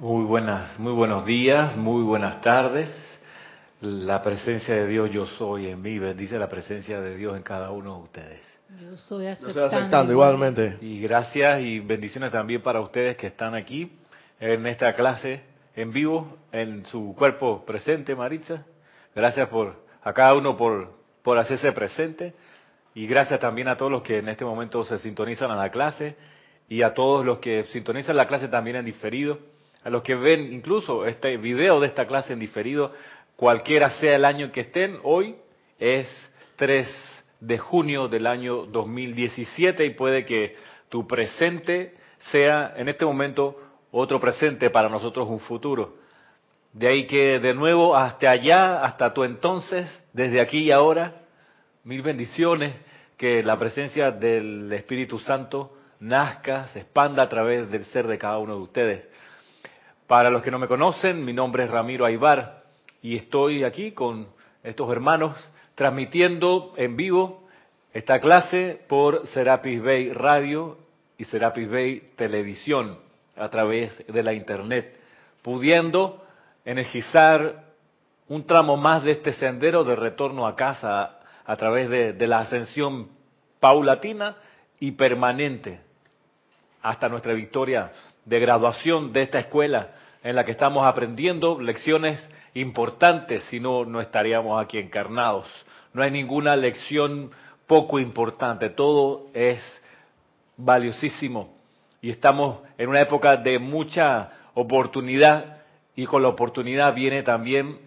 Muy buenas, muy buenos días, muy buenas tardes. La presencia de Dios yo soy en mí, bendice la presencia de Dios en cada uno de ustedes. Yo estoy aceptando, aceptando igualmente. Y gracias y bendiciones también para ustedes que están aquí en esta clase en vivo, en su cuerpo presente, Maritza. Gracias por a cada uno por, por hacerse presente. Y gracias también a todos los que en este momento se sintonizan a la clase y a todos los que sintonizan la clase también en diferido, a los que ven incluso este video de esta clase en diferido, cualquiera sea el año que estén, hoy es 3 de junio del año 2017 y puede que tu presente sea en este momento otro presente para nosotros un futuro. De ahí que de nuevo hasta allá, hasta tu entonces, desde aquí y ahora, mil bendiciones, que la presencia del Espíritu Santo nazca, se expanda a través del ser de cada uno de ustedes. Para los que no me conocen, mi nombre es Ramiro Aybar y estoy aquí con estos hermanos transmitiendo en vivo esta clase por Serapis Bay Radio y Serapis Bay Televisión a través de la Internet, pudiendo energizar un tramo más de este sendero de retorno a casa a través de, de la ascensión paulatina y permanente hasta nuestra victoria de graduación de esta escuela en la que estamos aprendiendo lecciones importantes, si no, no estaríamos aquí encarnados. No hay ninguna lección poco importante, todo es valiosísimo y estamos en una época de mucha oportunidad y con la oportunidad viene también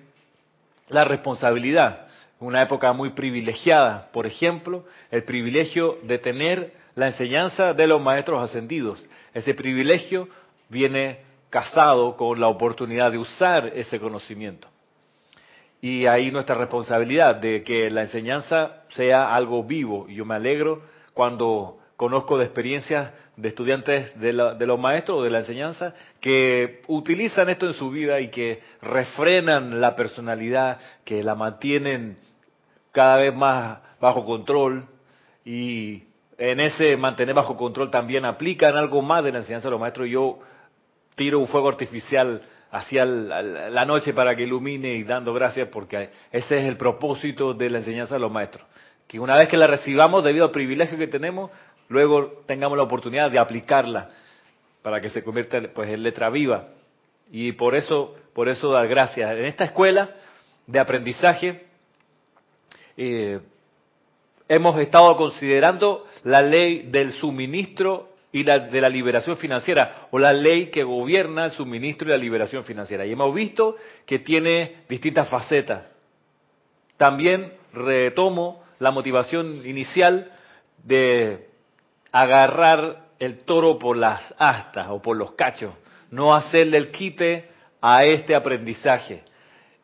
la responsabilidad. Una época muy privilegiada, por ejemplo, el privilegio de tener la enseñanza de los maestros ascendidos. Ese privilegio viene casado con la oportunidad de usar ese conocimiento. Y ahí nuestra responsabilidad de que la enseñanza sea algo vivo. Y yo me alegro cuando conozco de experiencias de estudiantes de, la, de, los maestros o de la enseñanza que utilizan esto en su vida y que refrenan la personalidad, que la mantienen cada vez más bajo control y en ese mantener bajo control también aplican algo más de la enseñanza de los maestros. Yo tiro un fuego artificial hacia la noche para que ilumine y dando gracias porque ese es el propósito de la enseñanza de los maestros. Que una vez que la recibamos debido al privilegio que tenemos, luego tengamos la oportunidad de aplicarla para que se convierta pues en letra viva. Y por eso, por eso dar gracias. En esta escuela de aprendizaje eh, hemos estado considerando la ley del suministro y la de la liberación financiera, o la ley que gobierna el suministro y la liberación financiera. Y hemos visto que tiene distintas facetas. También retomo la motivación inicial de agarrar el toro por las astas o por los cachos, no hacerle el quite a este aprendizaje.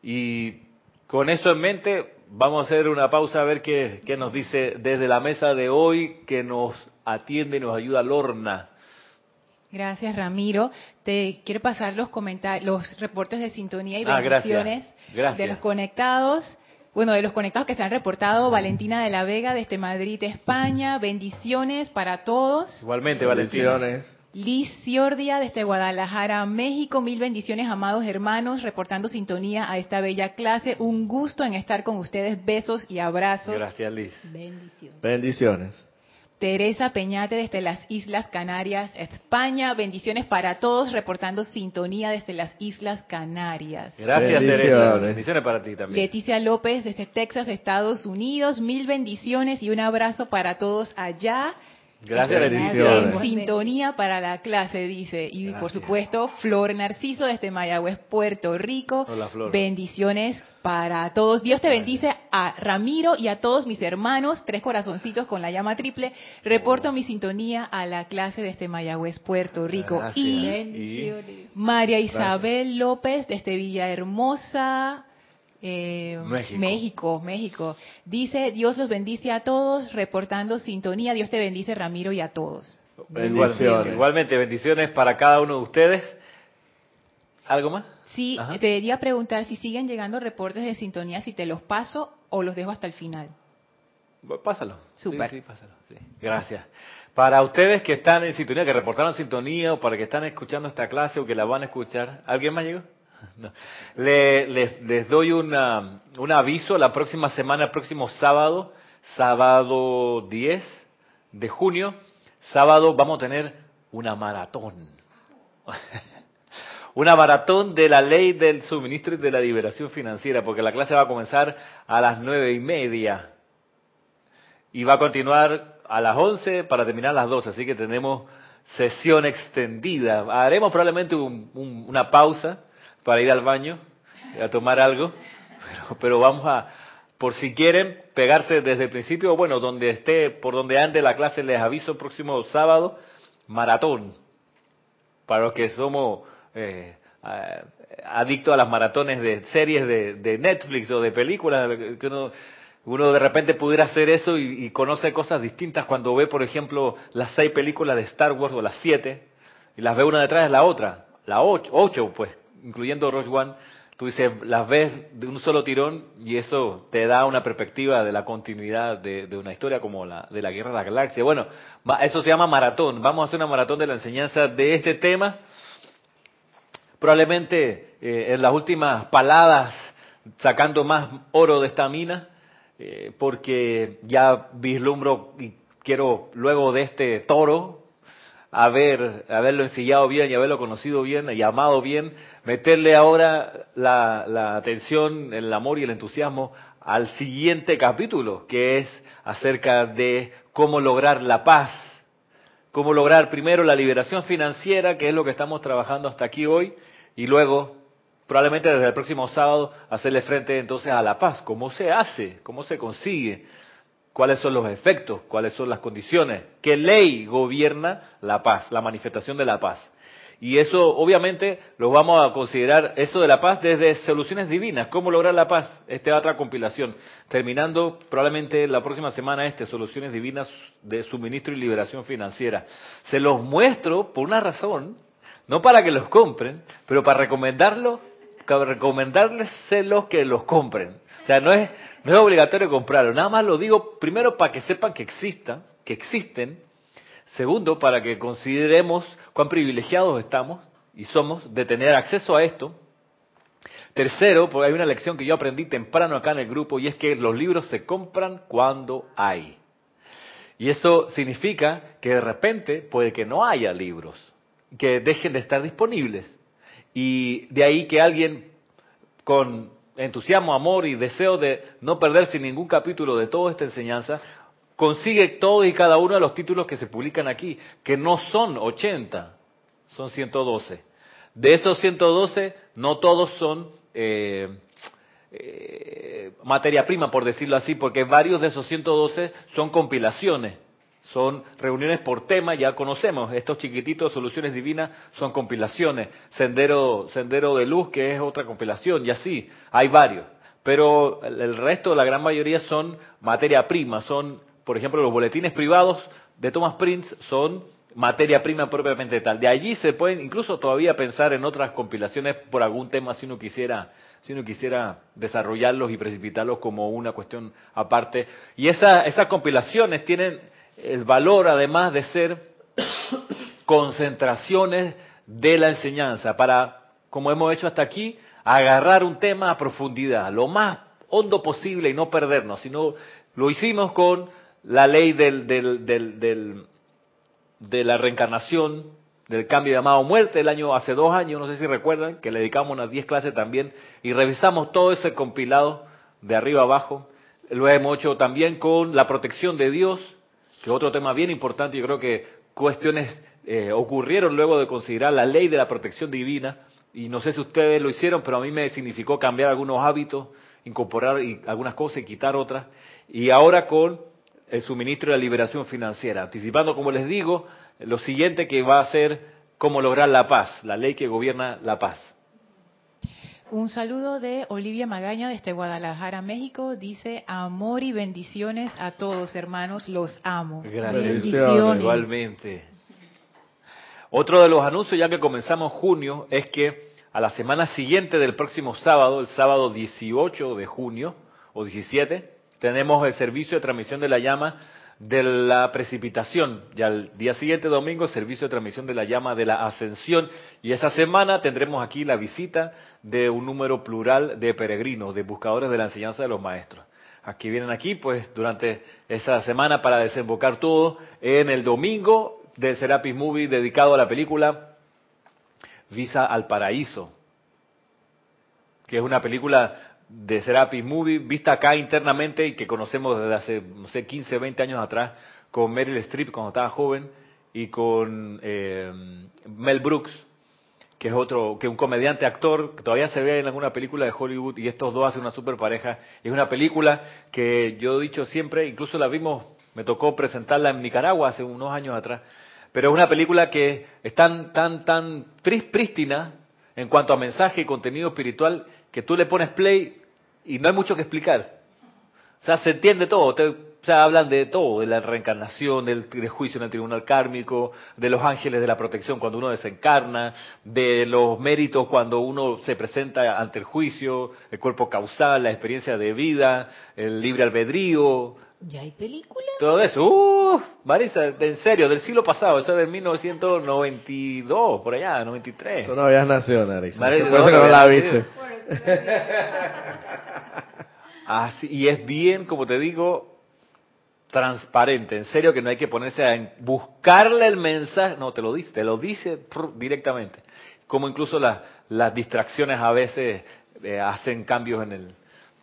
Y con eso en mente, vamos a hacer una pausa a ver qué, qué nos dice desde la mesa de hoy que nos atiende y nos ayuda Lorna. Gracias, Ramiro. Te quiero pasar los comentarios, los reportes de sintonía y bendiciones ah, gracias. Gracias. de los conectados. Bueno, de los conectados que se han reportado, Valentina de la Vega desde Madrid, España. Bendiciones para todos. Igualmente, Valentina. Bendiciones. Liz Ciordia desde Guadalajara, México. Mil bendiciones, amados hermanos, reportando sintonía a esta bella clase. Un gusto en estar con ustedes. Besos y abrazos. Gracias, Liz. Bendiciones. Bendiciones. Teresa Peñate desde las Islas Canarias, España. Bendiciones para todos, reportando sintonía desde las Islas Canarias. Gracias, Bendiciones. Teresa. Bendiciones para ti también. Leticia López desde Texas, Estados Unidos. Mil bendiciones y un abrazo para todos allá. Gracias, En Leticia. sintonía para la clase, dice. Y por supuesto, Flor Narciso desde Mayagüez, Puerto Rico. Hola, Flor. Bendiciones para todos. Dios te bendice a Ramiro y a todos mis hermanos. Tres corazoncitos con la llama triple. Reporto mi sintonía a la clase desde Mayagüez, Puerto Rico. Gracias. Y Y María Isabel López desde Villahermosa, eh, México. México, México. Dice, Dios los bendice a todos, reportando sintonía. Dios te bendice, Ramiro, y a todos. Bendiciones. igualmente, bendiciones para cada uno de ustedes. ¿Algo más? Sí, Ajá. te quería preguntar si siguen llegando reportes de sintonía, si te los paso o los dejo hasta el final. Pásalo. Súper. Sí, sí, pásalo. sí. Gracias. Para ustedes que están en sintonía, que reportaron sintonía, o para que están escuchando esta clase o que la van a escuchar, ¿alguien más llegó? Le- les, les doy una, un aviso, la próxima semana, el próximo sábado, sábado 10 de junio, sábado vamos a tener una maratón. Una maratón de la ley del suministro y de la liberación financiera, porque la clase va a comenzar a las nueve y media y va a continuar a las 11 para terminar a las 12, así que tenemos sesión extendida. Haremos probablemente un- un- una pausa para ir al baño, a tomar algo, pero, pero vamos a, por si quieren, pegarse desde el principio, bueno, donde esté, por donde ande la clase, les aviso, próximo sábado, maratón, para los que somos eh, adictos a las maratones de series de, de Netflix o de películas, que uno, uno de repente pudiera hacer eso y, y conoce cosas distintas cuando ve, por ejemplo, las seis películas de Star Wars o las siete, y las ve una detrás de la otra, la ocho, ocho pues, incluyendo Rogue One, tú dices, las ves de un solo tirón y eso te da una perspectiva de la continuidad de, una historia como la de la Guerra de la Galaxia. Bueno, eso se llama maratón. Vamos a hacer una maratón de la enseñanza de este tema. Probablemente eh, en las últimas paladas sacando más oro de esta mina, eh, porque ya vislumbro y quiero luego de este toro haber, haberlo ensillado bien y haberlo conocido bien y amado bien, meterle ahora la, la atención, el amor y el entusiasmo al siguiente capítulo, que es acerca de cómo lograr la paz, cómo lograr primero la liberación financiera, que es lo que estamos trabajando hasta aquí hoy, y luego, probablemente desde el próximo sábado, hacerle frente entonces a la paz. ¿Cómo se hace? ¿Cómo se consigue? Cuáles son los efectos, cuáles son las condiciones, qué ley gobierna la paz, la manifestación de la paz. Y eso obviamente lo vamos a considerar, eso de la paz, desde soluciones divinas, cómo lograr la paz. Esta es otra compilación, terminando probablemente la próxima semana este, soluciones divinas de suministro y liberación financiera. Se los muestro por una razón, no para que los compren, pero para recomendarlo, para recomendarles que los compren. O sea, no es, no es obligatorio comprarlo. Nada más lo digo primero para que sepan que existan, que existen. Segundo, para que consideremos cuán privilegiados estamos y somos de tener acceso a esto. Tercero, porque hay una lección que yo aprendí temprano acá en el grupo y es que los libros se compran cuando hay. Y eso significa que de repente puede que no haya libros, que dejen de estar disponibles. Y de ahí que alguien con entusiasmo, amor y deseo de no perderse ningún capítulo de toda esta enseñanza, consigue todos y cada uno de los títulos que se publican aquí, que no son 80, son 112. De esos 112, no todos son eh, eh, materia prima, por decirlo así, porque varios de esos 112 son compilaciones, son reuniones por tema, ya conocemos, estos chiquititos, soluciones divinas, son compilaciones, Sendero, Sendero de Luz, que es otra compilación, y así, hay varios. Pero el resto, la gran mayoría, son materia prima, son, por ejemplo, los boletines privados de Thomas Prince son materia prima propiamente tal. De allí se pueden incluso todavía pensar en otras compilaciones por algún tema si uno quisiera si uno quisiera desarrollarlos y precipitarlos como una cuestión aparte. Y esa, esas compilaciones tienen el valor, además de ser concentraciones de la enseñanza, para, como hemos hecho hasta aquí, agarrar un tema a profundidad, lo más hondo posible y no perdernos, sino lo hicimos con la ley del, del, del, del de la reencarnación, del cambio llamado muerte, el año hace dos años, no sé si recuerdan, que le dedicamos unas 10 clases también y revisamos todo ese compilado de arriba abajo. Lo hemos hecho también con la protección de Dios, que otro tema bien importante. Yo creo que cuestiones eh, ocurrieron luego de considerar la ley de la protección divina y no sé si ustedes lo hicieron, pero a mí me significó cambiar algunos hábitos, incorporar y- algunas cosas y quitar otras. Y ahora con el suministro de la liberación financiera, anticipando, como les digo, lo siguiente que va a ser cómo lograr la paz, la ley que gobierna la paz. Un saludo de Olivia Magaña desde Guadalajara, México. Dice, amor y bendiciones a todos, hermanos, los amo. Gracias. Bendiciones. Igualmente. Otro de los anuncios, ya que comenzamos junio, es que a la semana siguiente del próximo sábado, el sábado 18 de junio o 17, tenemos el servicio de transmisión de la llama de la precipitación. Y al día siguiente, domingo, servicio de transmisión de la llama de la ascensión. Y esa semana tendremos aquí la visita de un número plural de peregrinos, de buscadores de la enseñanza de los maestros. Aquí vienen aquí, pues, durante esa semana para desembocar todo en el domingo del Serapis Movie dedicado a la película Visa al Paraíso, que es una película de Serapis Movie vista acá internamente y que conocemos desde hace, no sé, 15, 20 años atrás con Meryl Streep cuando estaba joven y con eh, Mel Brooks, que es otro, que un comediante actor, que todavía se ve en alguna película de Hollywood y estos dos hacen una super pareja. Es una película que yo he dicho siempre, incluso la vimos, me tocó presentarla en Nicaragua hace unos años atrás, pero es una película que es tan, tan, tan prístina en cuanto a mensaje y contenido espiritual que tú le pones play y no hay mucho que explicar. O sea, se entiende todo. o sea, hablan de todo, de la reencarnación, del, juicio en el tribunal kármico, de los ángeles de la protección cuando uno desencarna, de los méritos cuando uno se presenta ante el juicio, el cuerpo causal, la experiencia de vida, el libre albedrío, ¿Ya hay película? Todo eso. Uh, Marisa, en serio, del siglo pasado, eso es de 1992, por allá, 93. Tú no habías nacido, Marisa. Marisa Por eso que no la viste. Así, y es bien, como te digo, transparente. En serio que no hay que ponerse a buscarle el mensaje. No, te lo dice, te lo dice directamente. Como incluso las, las distracciones a veces eh, hacen cambios en el,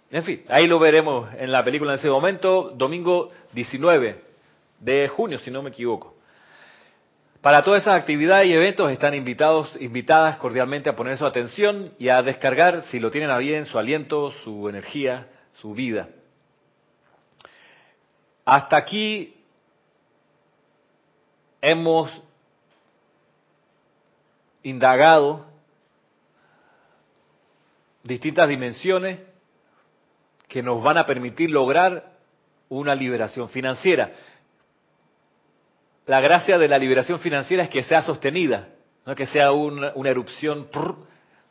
en fin, ahí lo veremos en la película en ese momento, domingo 19 de junio, si no me equivoco. Para todas esas actividades y eventos están invitados, invitadas cordialmente a poner su atención y a descargar, si lo tienen a bien, su aliento, su energía, su vida. Hasta aquí hemos indagado distintas dimensiones que nos van a permitir lograr una liberación financiera. La gracia de la liberación financiera es que sea sostenida, no que sea una, erupción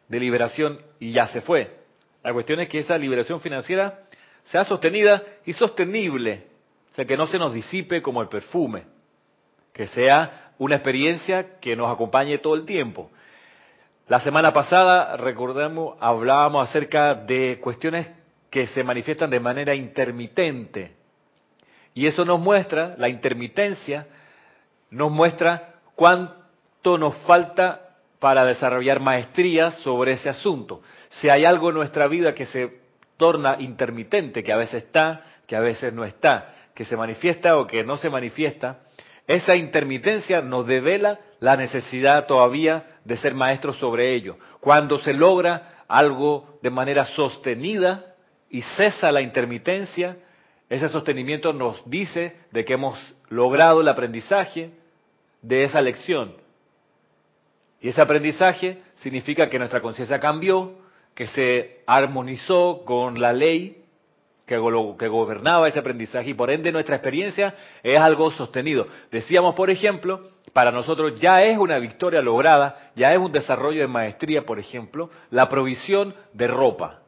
de liberación y ya se fue. La cuestión es que esa liberación financiera sea sostenida y sostenible, o sea, que no se nos disipe como el perfume, que sea una experiencia que nos acompañe todo el tiempo. La semana pasada, recordamos, hablábamos acerca de cuestiones que se manifiestan de manera intermitente. Y eso nos muestra, la intermitencia, nos muestra cuánto nos falta para desarrollar maestría sobre ese asunto. Si hay algo en nuestra vida que se torna intermitente, que a veces está, que a veces no está, que se manifiesta o que no se manifiesta, esa intermitencia nos devela la necesidad todavía de ser maestros sobre ello. Cuando se logra algo de manera sostenida, y cesa la intermitencia, ese sostenimiento nos dice de que hemos logrado el aprendizaje de esa lección. Y ese aprendizaje significa que nuestra conciencia cambió, que se armonizó con la ley que, que gobernaba ese aprendizaje y por ende nuestra experiencia es algo sostenido. Decíamos, por ejemplo, para nosotros ya es una victoria lograda, ya es un desarrollo de maestría, por ejemplo, la provisión de ropa.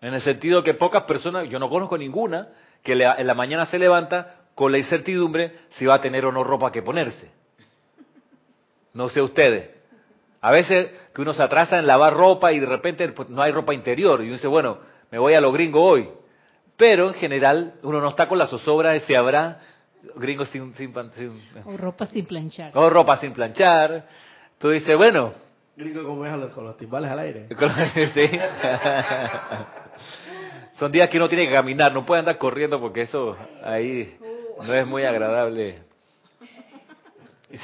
En el sentido que pocas personas, yo no conozco ninguna, que en la mañana se levanta con la incertidumbre si va a tener o no ropa que ponerse. No sé ustedes. A veces que uno se atrasa en lavar ropa y de repente pues, no hay ropa interior y uno dice, bueno, me voy a lo gringo hoy. Pero en general uno no está con la zozobra de si habrá gringos sin, sin, O ropa sin planchar. O ropa sin planchar. Tú dices, bueno, Gringo como es con los timbales al aire. sí. Son días que uno tiene que caminar, no puede andar corriendo porque eso ahí no es muy agradable.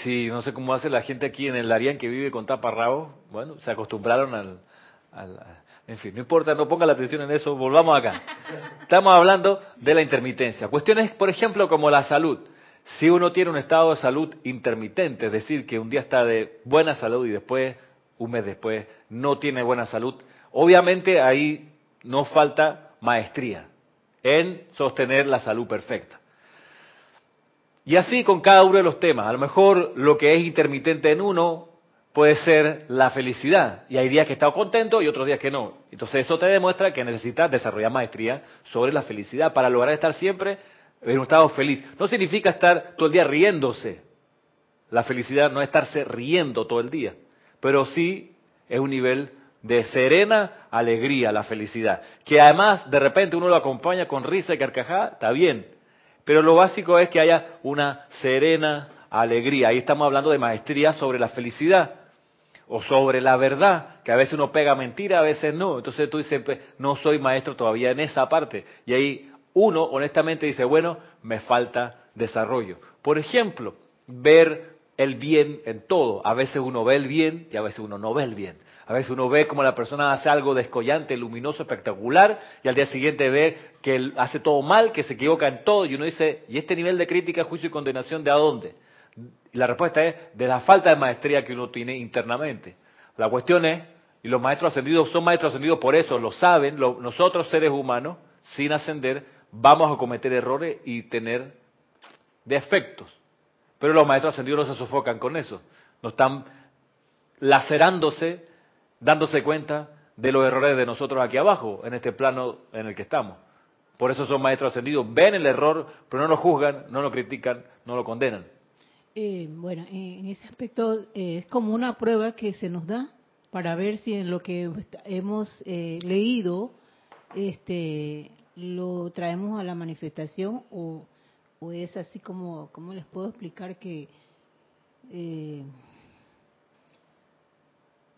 Sí, no sé cómo hace la gente aquí en el Arián que vive con taparrabos. Bueno, se acostumbraron al, al, En fin, no importa, no ponga la atención en eso, volvamos acá. Estamos hablando de la intermitencia. Cuestiones, por ejemplo, como la salud. Si uno tiene un estado de salud intermitente, es decir, que un día está de buena salud y después, un mes después, no tiene buena salud, obviamente ahí no falta maestría en sostener la salud perfecta. Y así con cada uno de los temas. A lo mejor lo que es intermitente en uno puede ser la felicidad. Y hay días que estado contento y otros días que no. Entonces eso te demuestra que necesitas desarrollar maestría sobre la felicidad para lograr estar siempre en un estado feliz. No significa estar todo el día riéndose. La felicidad no es estarse riendo todo el día, pero sí es un nivel de serena alegría, la felicidad. Que además de repente uno lo acompaña con risa y carcajada, está bien. Pero lo básico es que haya una serena alegría. Ahí estamos hablando de maestría sobre la felicidad o sobre la verdad, que a veces uno pega mentira, a veces no. Entonces tú dices, pues, no soy maestro todavía en esa parte. Y ahí uno honestamente dice, bueno, me falta desarrollo. Por ejemplo, ver el bien en todo. A veces uno ve el bien y a veces uno no ve el bien. A veces uno ve como la persona hace algo descollante, luminoso, espectacular, y al día siguiente ve que hace todo mal, que se equivoca en todo, y uno dice, ¿y este nivel de crítica, juicio y condenación de a dónde? La respuesta es de la falta de maestría que uno tiene internamente. La cuestión es, y los maestros ascendidos son maestros ascendidos por eso, lo saben, nosotros seres humanos, sin ascender, vamos a cometer errores y tener defectos. Pero los maestros ascendidos no se sofocan con eso. No están lacerándose, dándose cuenta de los errores de nosotros aquí abajo, en este plano en el que estamos. Por eso son maestros ascendidos. Ven el error, pero no lo juzgan, no lo critican, no lo condenan. Eh, bueno, eh, en ese aspecto eh, es como una prueba que se nos da para ver si en lo que hemos leído este, lo traemos a la manifestación o, es así como, ¿cómo les puedo explicar que eh,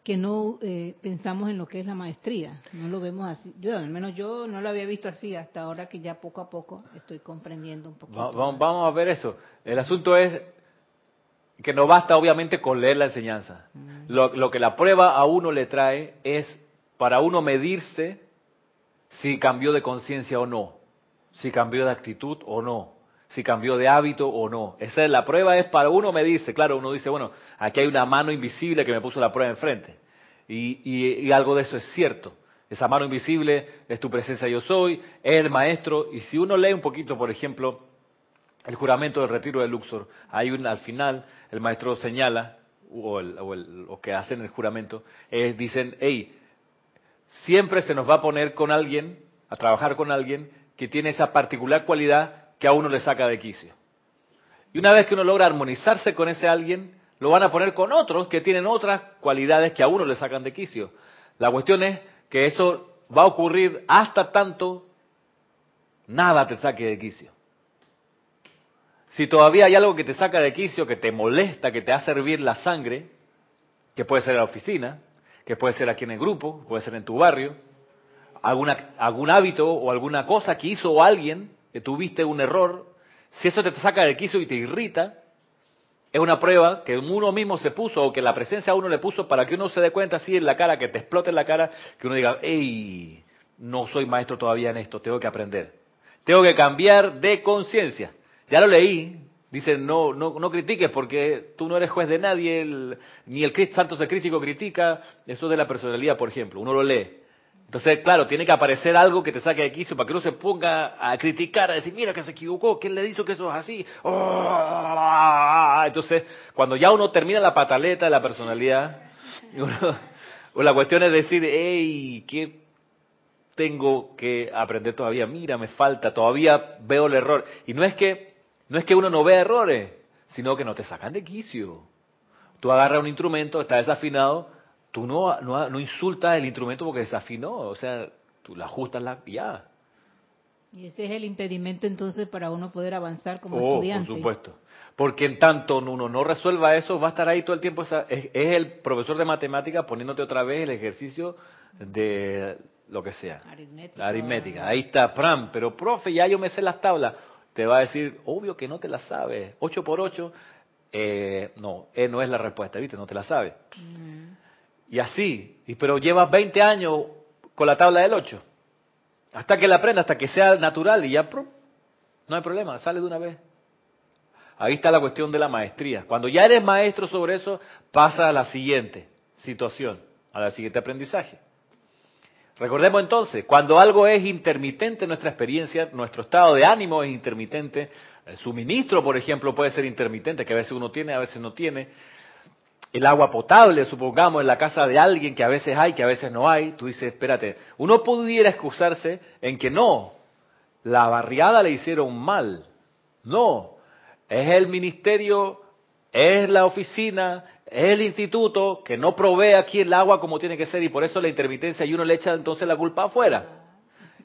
que no eh, pensamos en lo que es la maestría, no lo vemos así. Yo, al menos yo no lo había visto así hasta ahora que ya poco a poco estoy comprendiendo un poquito. vamos, a ver eso. El asunto es que no basta obviamente con leer la enseñanza. Mm. Lo, lo que la prueba a uno le trae es para uno medirse si cambió de conciencia o no, si cambió de actitud o no, si cambió de hábito o no. Esa es la prueba, es para uno me dice, claro, uno dice, bueno, aquí hay una mano invisible que me puso la prueba enfrente. Y, y, algo de eso es cierto. Esa mano invisible es tu presencia yo soy, es el maestro. Y si uno lee un poquito, por ejemplo, el juramento del retiro de Luxor, hay un, al final el maestro señala, o, el, o, el, que hacen el juramento, es, dicen, hey, siempre se nos va a poner con alguien, a trabajar con alguien que tiene esa particular cualidad que a uno le saca de quicio. Y una vez que uno logra armonizarse con ese alguien, lo van a poner con otros que tienen otras cualidades que a uno le sacan de quicio. La cuestión es que eso va a ocurrir hasta tanto nada te saque de quicio. Si todavía hay algo que te saca de quicio, que te molesta, que te hace hervir la sangre, que puede ser en la oficina, que puede ser aquí en el grupo, puede ser en tu barrio, alguna, algún hábito o alguna cosa que hizo alguien, que tuviste un error, si eso te saca del quiso y te irrita, es una prueba que uno mismo se puso o que la presencia a uno le puso para que uno se dé cuenta así en la cara, que te explote en la cara, que uno diga, hey, no soy maestro todavía en esto, tengo que aprender. Tengo que cambiar de conciencia. Ya lo leí, Dice, no, no, no critiques porque tú no eres juez de nadie, ni el santo crítico critica, eso de la personalidad, por ejemplo, uno lo lee. Entonces, claro, tiene que aparecer algo que te saque de quicio para que uno se ponga a criticar, a decir, mira que se equivocó, ¿quién le dijo que eso es así? ¡Oh! Entonces, cuando ya uno termina la pataleta de la personalidad, o la cuestión es decir, hey, ¿qué tengo que aprender todavía? Mira, me falta, todavía veo el error. Y no es que no es que uno no vea errores, sino que no te sacan de quicio. Tú agarras un instrumento, está desafinado, tú no, no, insultas el instrumento porque desafinó, o sea, tú lo ajustas la, ya. Y ese es el impedimento entonces para uno poder avanzar como oh, estudiante. Por supuesto. Porque en tanto uno no resuelva eso, va a estar ahí todo el tiempo. es, es, el profesor de matemáticas poniéndote otra vez el ejercicio de lo que sea. Aritmética. Aritmética. Ahí está, Pram. Pero, profe, ya yo me sé las tablas te va a decir, obvio que no te la sabes. 8 por 8, eh, no, eh, no es la respuesta, ¿viste? No te la sabes. Mm. Y así, y, pero llevas 20 años con la tabla del 8. Hasta que la aprenda, hasta que sea natural y ya, no hay problema, sale de una vez. Ahí está la cuestión de la maestría. Cuando ya eres maestro sobre eso, pasa a la siguiente situación, a la siguiente aprendizaje. Recordemos entonces, cuando algo es intermitente en nuestra experiencia, nuestro estado de ánimo es intermitente, el suministro, por ejemplo, puede ser intermitente, que a veces uno tiene, a veces no tiene. El agua potable, supongamos, en la casa de alguien que a veces hay, que a veces no hay, tú dices, espérate, uno pudiera excusarse en que no, la barriada le hicieron mal, No, es el ministerio, es la oficina, es el instituto que no provee aquí el agua como tiene que ser y por eso la intermitencia y uno le echa entonces la culpa afuera.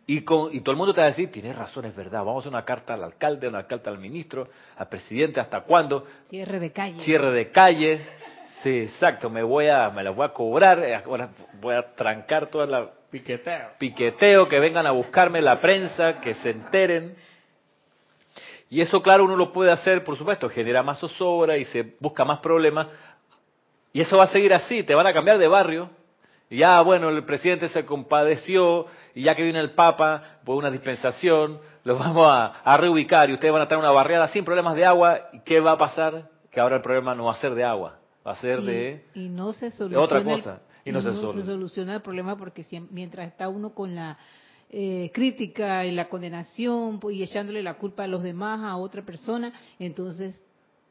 Y, con, y todo el mundo te va a decir, tienes razón, es verdad, vamos a hacer una carta al alcalde, una carta al ministro, al presidente, ¿hasta cuándo? Cierre de calles. Cierre de calles. Sí, exacto, me voy a, me las voy a cobrar, eh, ahora voy a trancar toda la Piqueteo. piqueteo, que vengan a buscarme la prensa, que se enteren. Y eso, claro, uno lo puede hacer, por supuesto, genera más zozobra y se busca más problemas. Y eso va a seguir así, te van a cambiar de barrio. Y ya, bueno, el presidente se compadeció, y ya que viene el Papa, por una dispensación, los vamos a, a reubicar y ustedes van a tener una barriada sin problemas de agua. ¿Y qué va a pasar? Que ahora el problema no va a ser de agua, va a ser y, de... y no se de otra el- cosa. Y no se soluciona. soluciona el problema porque siem- mientras está uno con la eh, crítica y la condenación y echándole la culpa a los demás a otra persona, entonces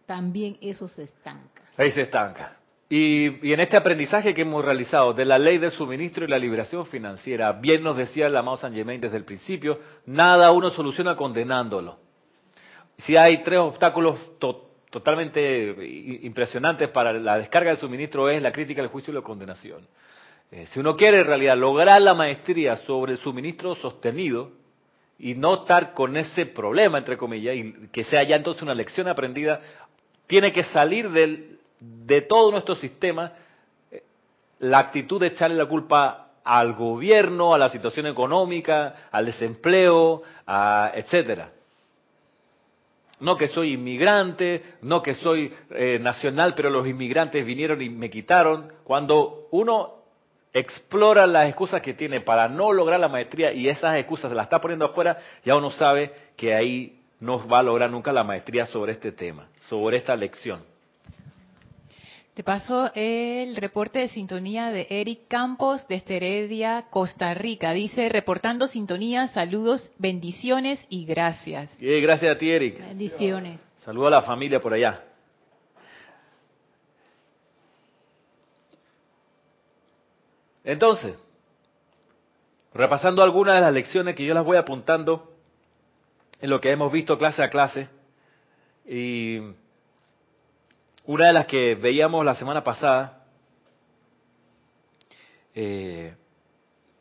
también eso se estanca. Ahí se estanca. Y, y en este aprendizaje que hemos realizado de la ley de suministro y la liberación financiera, bien nos decía el amado San Germain desde el principio, nada uno soluciona condenándolo. Si hay tres obstáculos to- totalmente i- impresionantes para la descarga del suministro es la crítica, el juicio y la condenación. Eh, si uno quiere en realidad lograr la maestría sobre el suministro sostenido y no estar con ese problema, entre comillas, y que sea ya entonces una lección aprendida, tiene que salir de todo nuestro sistema eh, la actitud de echarle la culpa al gobierno, a la situación económica, al desempleo, a, etcétera. No que soy inmigrante, no que soy eh, nacional, pero los inmigrantes vinieron y me quitaron. Cuando uno explora las excusas que tiene para no lograr la maestría y esas excusas se las está poniendo afuera, ya uno sabe que ahí no va a lograr nunca la maestría sobre este tema, sobre esta lección. Te paso el reporte de sintonía de Eric Campos desde Heredia, Costa Rica. Dice, reportando sintonía, saludos, bendiciones y gracias. Gracias a ti, Eric. Bendiciones. Saludo a la familia por allá. Entonces, repasando algunas de las lecciones que yo las voy apuntando en lo que hemos visto clase a clase, y una de las que veíamos la semana pasada, eh,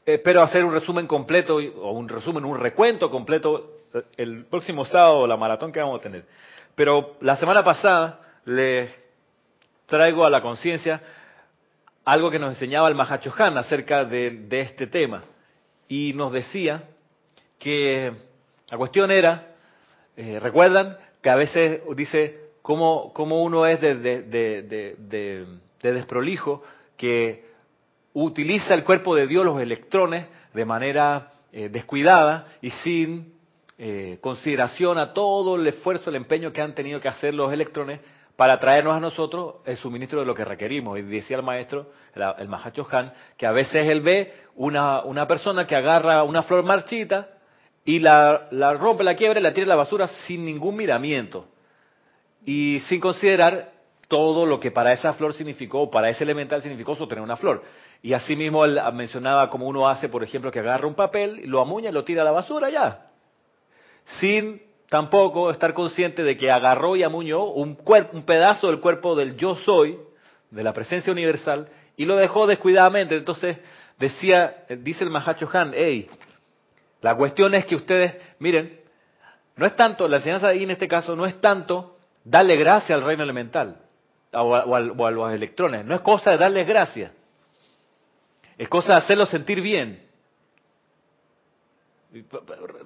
espero hacer un resumen completo, o un resumen, un recuento completo el próximo sábado, la maratón que vamos a tener. Pero la semana pasada les traigo a la conciencia algo que nos enseñaba el Mahacho Han acerca de, de este tema. Y nos decía que la cuestión era, eh, recuerdan que a veces dice cómo, cómo uno es de, de, de, de, de desprolijo, que utiliza el cuerpo de Dios, los electrones, de manera eh, descuidada y sin eh, consideración a todo el esfuerzo, el empeño que han tenido que hacer los electrones para traernos a nosotros el suministro de lo que requerimos. Y decía el maestro, el, el Mahacho Han, que a veces él ve una, una persona que agarra una flor marchita y la, la rompe, la quiebra y la tira a la basura sin ningún miramiento y sin considerar todo lo que para esa flor significó, para ese elemental significó sostener una flor. Y asimismo él mencionaba como uno hace, por ejemplo, que agarra un papel, lo amuña y lo tira a la basura ya. Sin tampoco estar consciente de que agarró y amuñó un, un pedazo del cuerpo del yo soy, de la presencia universal, y lo dejó descuidadamente. Entonces decía, dice el Mahacho Han, hey, la cuestión es que ustedes, miren, no es tanto, la enseñanza ahí en este caso no es tanto darle gracia al reino elemental o a, los electrones, no es cosa de darles gracia, es cosa de hacerlos sentir bien.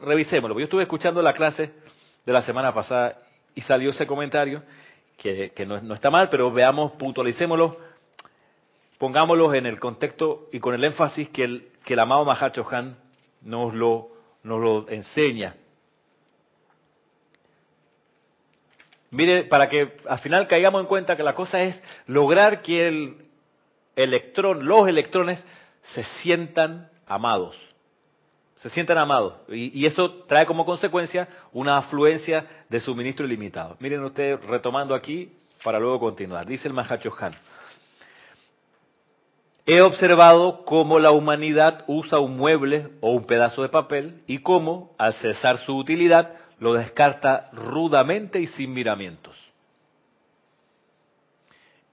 Revisémoslo, yo estuve escuchando la clase de la semana pasada y salió ese comentario que, no, está mal, pero veamos, puntualicémoslo, pongámoslo en el contexto y con el énfasis que el, que el amado Mahacho Han nos lo, nos lo enseña. Mire, para que al final caigamos en cuenta que la cosa es lograr que el electrón, los electrones se sientan amados. Se sientan amados. Y, eso trae como consecuencia una afluencia de suministro ilimitado. Miren ustedes, retomando aquí para luego continuar. Dice el Mahacho Han. He observado cómo la humanidad usa un mueble o un pedazo de papel y cómo, al cesar su utilidad, lo descarta rudamente y sin miramientos.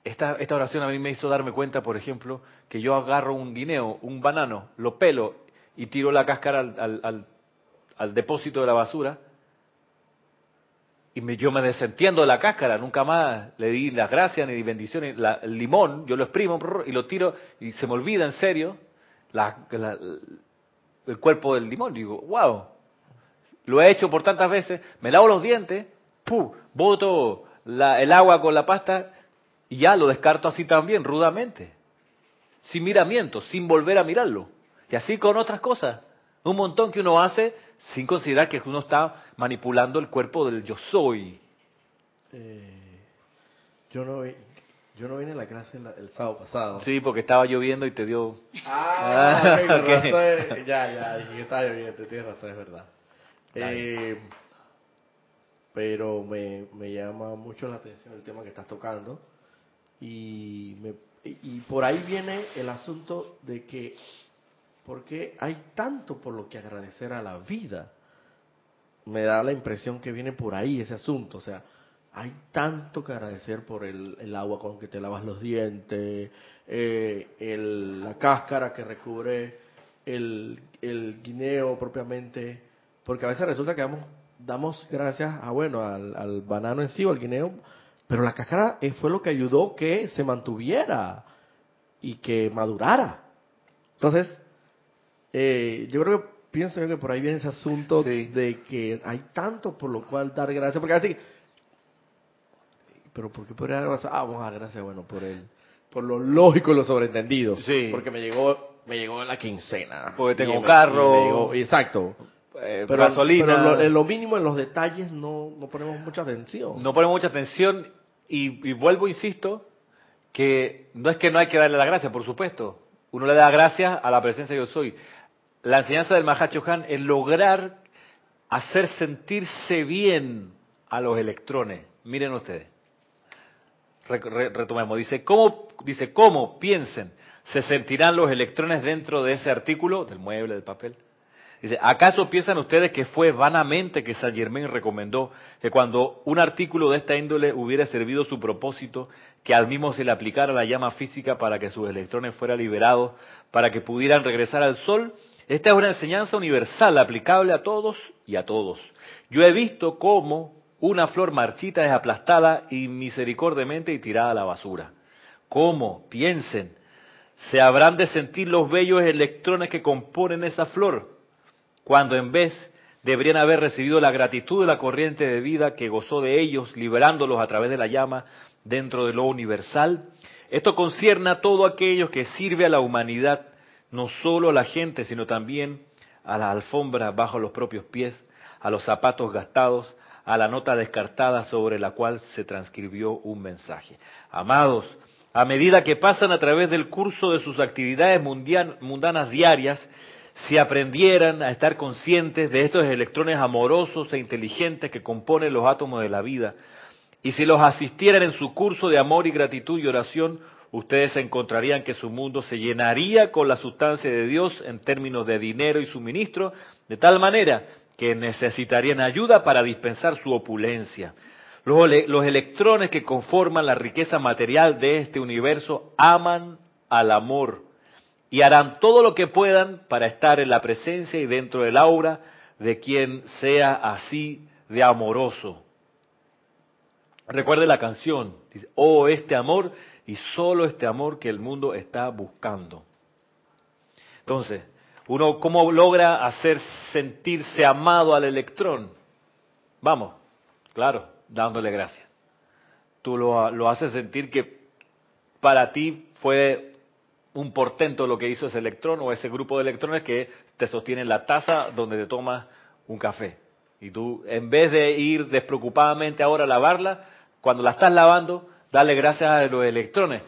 Esta, esta oración a mí me hizo darme cuenta, por ejemplo, que yo agarro un guineo, un banano, lo pelo y tiro la cáscara al, al, al, depósito de la basura y me, yo me desentiendo de la cáscara, nunca más le di las gracias ni bendiciones, la, el limón, yo lo exprimo y lo tiro y se me olvida en serio la, el cuerpo del limón. Digo, wow, lo he hecho por tantas veces, me lavo los dientes, ¡pum! boto la, el agua con la pasta y ya lo descarto así también, rudamente, sin miramiento, sin volver a mirarlo. Y así con otras cosas, un montón que uno hace sin considerar que uno está manipulando el cuerpo del yo soy. Eh, yo no yo no vine a la clase el, sábado pasado. Sí, porque estaba lloviendo y te dio. Ah, ya, ya, dije que estaba lloviendo, tienes razón, es verdad. Eh, pero me, me llama mucho la atención el tema que estás tocando y, me, y por ahí viene el asunto de que, porque hay tanto por lo que agradecer a la vida, me da la impresión que viene por ahí ese asunto, o sea, hay tanto que agradecer por el, el agua con que te lavas los dientes, eh, el, la cáscara que recubre el, el guineo propiamente, porque a veces resulta que damos, damos gracias a, bueno, al, al banano en sí o al guineo, pero la cáscara fue lo que ayudó que se mantuviera y que madurara. Entonces, eh, yo creo que pienso yo que por ahí viene ese asunto de que hay tanto por lo cual dar gracias, porque así, pero ¿por qué podría dar gracias? Ah, vamos a dar gracias, bueno, por el, por lo lógico y lo sobreentendido. Sí. Porque me llegó, me llegó la quincena. Porque tengo carro. exacto. Eh, pero, gasolina. Pero en lo mínimo, en los detalles, no, no ponemos mucha atención. No ponemos mucha atención y, vuelvo, insisto, que no es que no hay que darle la gracia, por supuesto. Uno le da gracias a la presencia de yo soy. La enseñanza del Mahacho Han es lograr hacer sentirse bien a los electrones. Miren ustedes. retomemos. Dice, ¿cómo, dice, ¿cómo piensen se sentirán los electrones dentro de ese artículo, del mueble, del papel? Dice, ¿acaso piensan ustedes que fue vanamente que Saint Germain recomendó que cuando un artículo de esta índole hubiera servido su propósito, que al mismo se le aplicara la llama física para que sus electrones fueran liberados, para que pudieran regresar al Sol? Esta es una enseñanza universal, aplicable a todos y a todos. Yo he visto cómo una flor marchita es aplastada y misericordiamente y tirada a la basura. ¿Cómo? Piensen. Se habrán de sentir los bellos electrones que componen esa flor cuando en vez deberían haber recibido la gratitud de la corriente de vida que gozó de ellos, liberándolos a través de la llama dentro de lo universal. Esto concierne a todo aquello que sirve a la humanidad, no solo a la gente, sino también a la alfombra bajo los propios pies, a los zapatos gastados, a la nota descartada sobre la cual se transcribió un mensaje. Amados, a medida que pasan a través del curso de sus actividades mundanas diarias, si aprendieran a estar conscientes de estos electrones amorosos e inteligentes que componen los átomos de la vida, y si los asistieran en su curso de amor y gratitud y oración, ustedes encontrarían que su mundo se llenaría con la sustancia de Dios en términos de dinero y suministro, de tal manera que necesitarían ayuda para dispensar su opulencia. Los, los electrones que conforman la riqueza material de este universo aman al amor y harán todo lo que puedan para estar en la presencia y dentro del aura de quien sea así de amoroso. Recuerde la canción, oh, este amor y solo este amor que el mundo está buscando. Entonces, uno, ¿cómo logra hacer sentirse amado al electrón? Vamos, claro, dándole gracias. Tú lo, lo haces sentir que para ti fue un portento lo que hizo ese electrón o ese grupo de electrones que te sostienen la taza donde te tomas un café. Y tú, en vez de ir despreocupadamente ahora a lavarla, cuando la estás lavando, dale gracias a los electrones.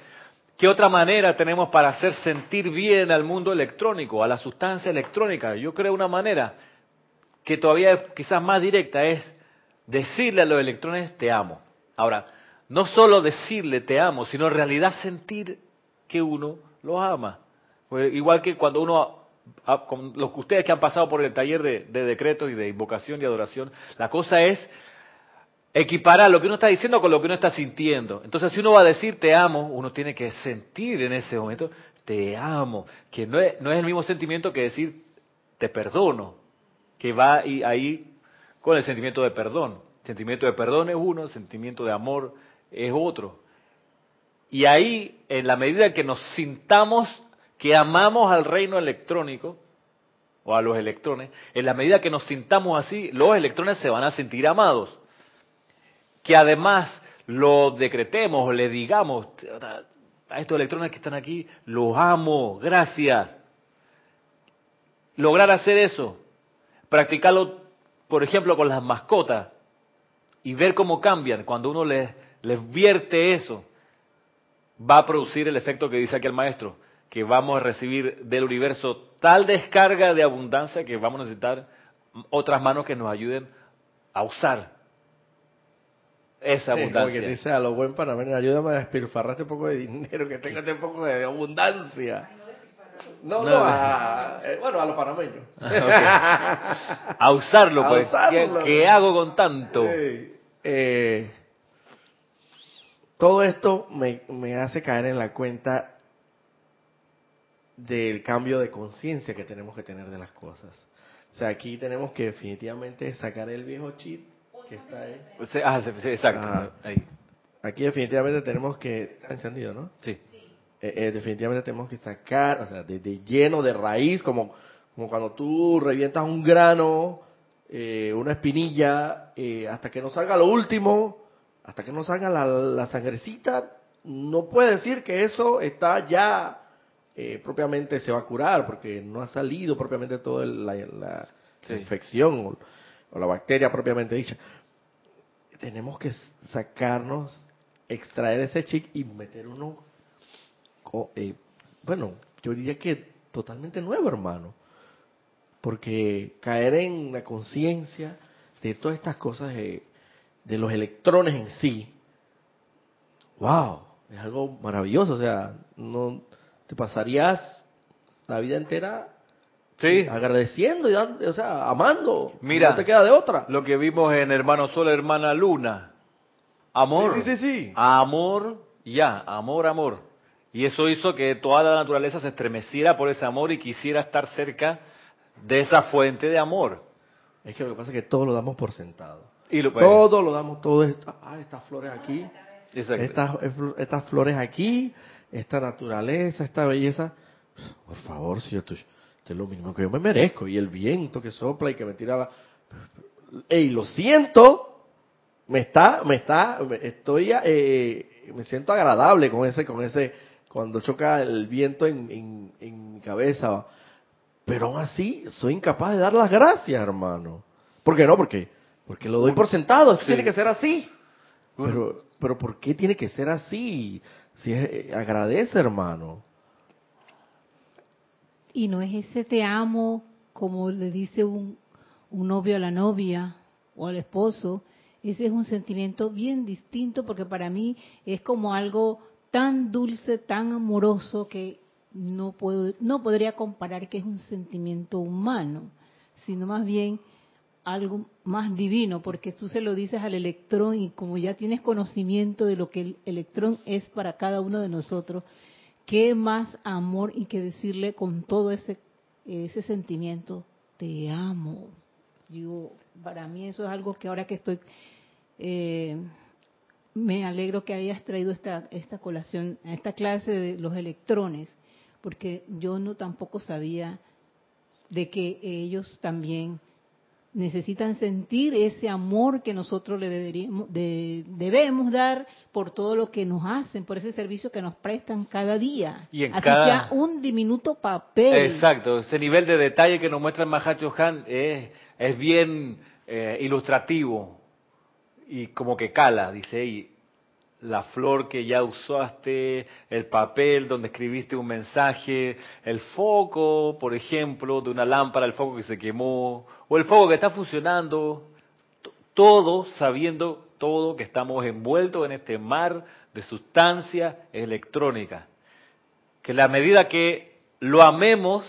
¿Qué otra manera tenemos para hacer sentir bien al mundo electrónico, a la sustancia electrónica? Yo creo una manera que todavía es quizás más directa es decirle a los electrones te amo. Ahora, no solo decirle te amo, sino en realidad sentir que uno los ama. Pues igual que cuando uno con los que ustedes que han pasado por el taller de, de decretos y de invocación y adoración, la cosa es equiparar lo que uno está diciendo con lo que uno está sintiendo. Entonces, si uno va a decir te amo, uno tiene que sentir en ese momento te amo, que no es, no es el mismo sentimiento que decir te perdono, que va ahí con el sentimiento de perdón. Sentimiento de perdón es uno, sentimiento de amor es otro. Y ahí, en la medida que nos sintamos que amamos al reino electrónico, o a los electrones, en la medida que nos sintamos así, los electrones se van a sentir amados. Que además lo decretemos, le digamos, a estos electrones que están aquí, los amo, gracias. Lograr hacer eso, practicarlo, por ejemplo, con las mascotas y ver cómo cambian cuando uno les, les vierte eso, va a producir el efecto que dice aquí el maestro, que vamos a recibir del universo tal descarga de abundancia que vamos a necesitar otras manos que nos ayuden a usar esa abundancia. que dice a lo buen panameño, ayúdame a despilfarrar este poco de dinero, que tenga este poco de abundancia. No, no, a, eh, bueno, a los panameños. A usarlo, pues. ¿Qué, hago con tanto? Eh, todo esto me, me hace caer en la cuenta del cambio de conciencia que tenemos que tener de las cosas. O sea, aquí tenemos que definitivamente sacar el viejo chip que está ahí. Ah, sí, exacto. Ahí. Aquí definitivamente tenemos que... Está encendido, ¿no? Sí. Eh, eh, definitivamente tenemos que sacar, o sea, de, lleno, de raíz, como, como cuando tú revientas un grano, eh, una espinilla, hasta que no salga lo último, hasta que no salga la, la sangrecita, no puede decir que eso está ya propiamente se va a curar, porque no ha salido propiamente toda la, la, infección o la bacteria propiamente dicha. Tenemos que sacarnos, extraer ese chip y meter uno, eh, bueno, yo diría que totalmente nuevo, hermano. Porque caer en la conciencia de todas estas cosas de, de los electrones en sí, wow, es algo maravilloso. O sea, no te pasarías la vida entera Sí. Agradeciendo, y o sea, amando. Mira, no te queda de otra. Lo que vimos en Hermano Sol, Hermana Luna. Amor. Sí, sí, sí. Amor, ya, amor, amor. Y eso hizo que toda la naturaleza se estremeciera por ese amor y quisiera estar cerca de esa fuente de amor. Es que lo que pasa es que todo lo damos por sentado. Y lo, todo lo damos, todo esto. Ah, estas flores aquí. Estas, estas flores aquí, esta naturaleza, esta belleza. Por favor, si yo estoy es lo mismo que yo me merezco. Y el viento que sopla y que me tira la... Ey, lo siento. Me está, me está, estoy, eh, me siento agradable con ese, con ese, cuando choca el viento en, en, mi cabeza. Pero aún así, soy incapaz de dar las gracias, hermano. ¿Por qué no? Porque, porque lo doy por sentado. Esto tiene que ser así. Pero, pero ¿por qué tiene que ser así? Si eh, agradece, hermano. Y no es ese te amo como le dice un, un novio a la novia o al esposo. Ese es un sentimiento bien distinto porque para mí es como algo tan dulce, tan amoroso que no puedo, no podría comparar que es un sentimiento humano, sino más bien algo más divino, porque tú se lo dices al electrón y como ya tienes conocimiento de lo que el electrón es para cada uno de nosotros, qué más amor y que decirle con todo ese, ese sentimiento, te amo. Yo, para mí eso es algo que ahora que estoy, eh, me alegro que hayas traído esta, esta colación, esta clase de los electrones, porque yo no tampoco sabía de que ellos también necesitan sentir ese amor que nosotros le deberíamos, debemos dar por todo lo que nos hacen, por ese servicio que nos prestan cada día. Y en Así cada... sea un diminuto papel. Exacto, ese nivel de detalle que nos muestra el Mahacho Han es, es bien eh, ilustrativo y como que cala, dice, y la flor que ya usaste, el papel donde escribiste un mensaje, el foco, por ejemplo, de una lámpara, el foco que se quemó, o el foco que está funcionando, todo sabiendo todo que estamos envueltos en este mar de sustancia electrónica. Que la medida que lo amemos,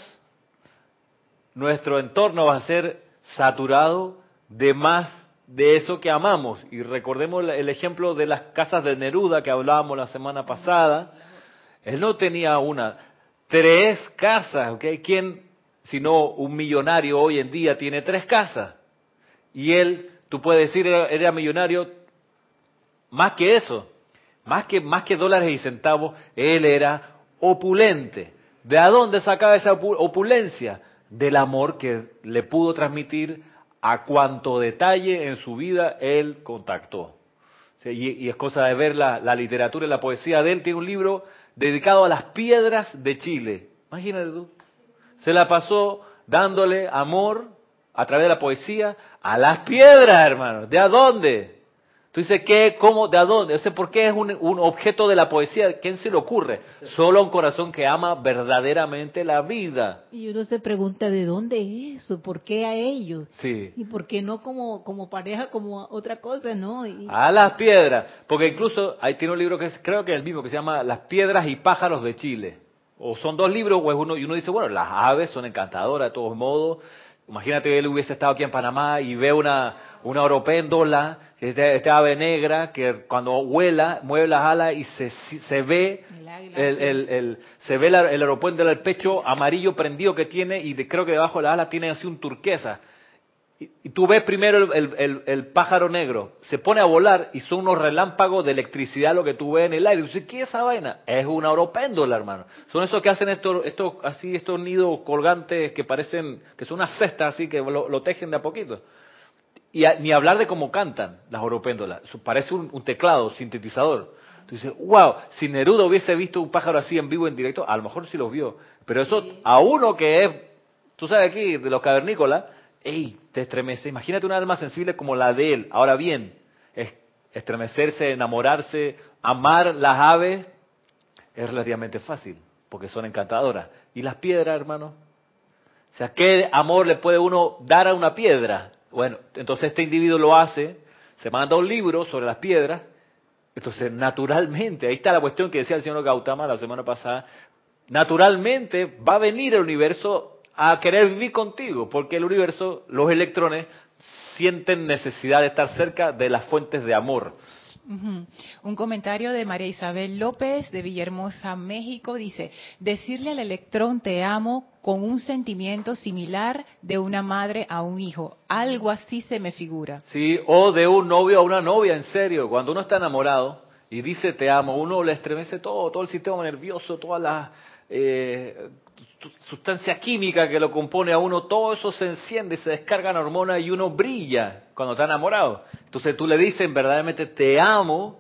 nuestro entorno va a ser saturado de más de eso que amamos. Y recordemos el ejemplo de las casas de Neruda que hablábamos la semana pasada. Él no tenía una, tres casas, ¿ok? ¿Quién, si no un millonario hoy en día, tiene tres casas? Y él, tú puedes decir, era, era millonario más que eso, más que, más que dólares y centavos, él era opulente. ¿De dónde sacaba esa opulencia? Del amor que le pudo transmitir a cuanto detalle en su vida él contactó. y, es cosa de ver la, literatura y la poesía de él. Tiene un libro dedicado a las piedras de Chile. Imagínate tú. Se la pasó dándole amor a través de la poesía a las piedras, hermano. ¿De a dónde? Tú dices, ¿qué? ¿Cómo? ¿De dónde? O ¿por qué es un, objeto de la poesía? ¿Quién se le ocurre? Solo un corazón que ama verdaderamente la vida. Y uno se pregunta, ¿de dónde es eso? ¿Por qué a ellos? Sí. ¿Y por qué no como, como pareja, como otra cosa, no? A las piedras. Porque incluso ahí tiene un libro que es, creo que es el mismo, que se llama Las piedras y pájaros de Chile. O son dos libros, o es uno, y uno dice, bueno, las aves son encantadoras de todos modos. Imagínate que él hubiese estado aquí en Panamá y ve una, una oropéndola, este, este, ave negra que cuando vuela, mueve las alas y se, se ve el, el, el, se ve el aeropuerto del pecho amarillo prendido que tiene y creo que debajo de las alas tiene así un turquesa. Y, tú ves primero el, pájaro negro, se pone a volar y son unos relámpagos de electricidad lo que tú ves en el aire. Y dices, ¿qué es esa vaina? Es una oropéndola, hermano. Son esos que hacen estos, estos, así, estos nidos colgantes que parecen, que son unas cestas así que lo tejen de a poquito. Y ni hablar de cómo cantan las oropéndolas. Parece un, teclado, sintetizador. Tú dices, wow, si Neruda hubiese visto un pájaro así en vivo, en directo, a lo mejor sí los vio. Pero eso, a uno que es, tú sabes aquí, de los cavernícolas, ¡ey! Te estremece. Imagínate una alma sensible como la de él. Ahora bien, estremecerse, enamorarse, amar las aves, es relativamente fácil, porque son encantadoras. ¿Y las piedras, hermano? O sea, ¿qué amor le puede uno dar a una piedra? Bueno, entonces este individuo lo hace, se manda un libro sobre las piedras, entonces naturalmente, ahí está la cuestión que decía el señor Gautama la semana pasada, naturalmente va a venir el universo a querer vivir contigo, porque el universo, los electrones, sienten necesidad de estar cerca de las fuentes de amor. Un comentario de María Isabel López de Villahermosa, México, dice, decirle al electrón te amo con un sentimiento similar de una madre a un hijo. Algo así se me figura. Sí, o de un novio a una novia, en serio. Cuando uno está enamorado y dice te amo, uno le estremece todo, todo el sistema nervioso, todas las eh, sustancia química que lo compone a uno, todo eso se enciende, se descargan hormonas y uno brilla cuando está enamorado. Entonces tú le dices verdaderamente te amo,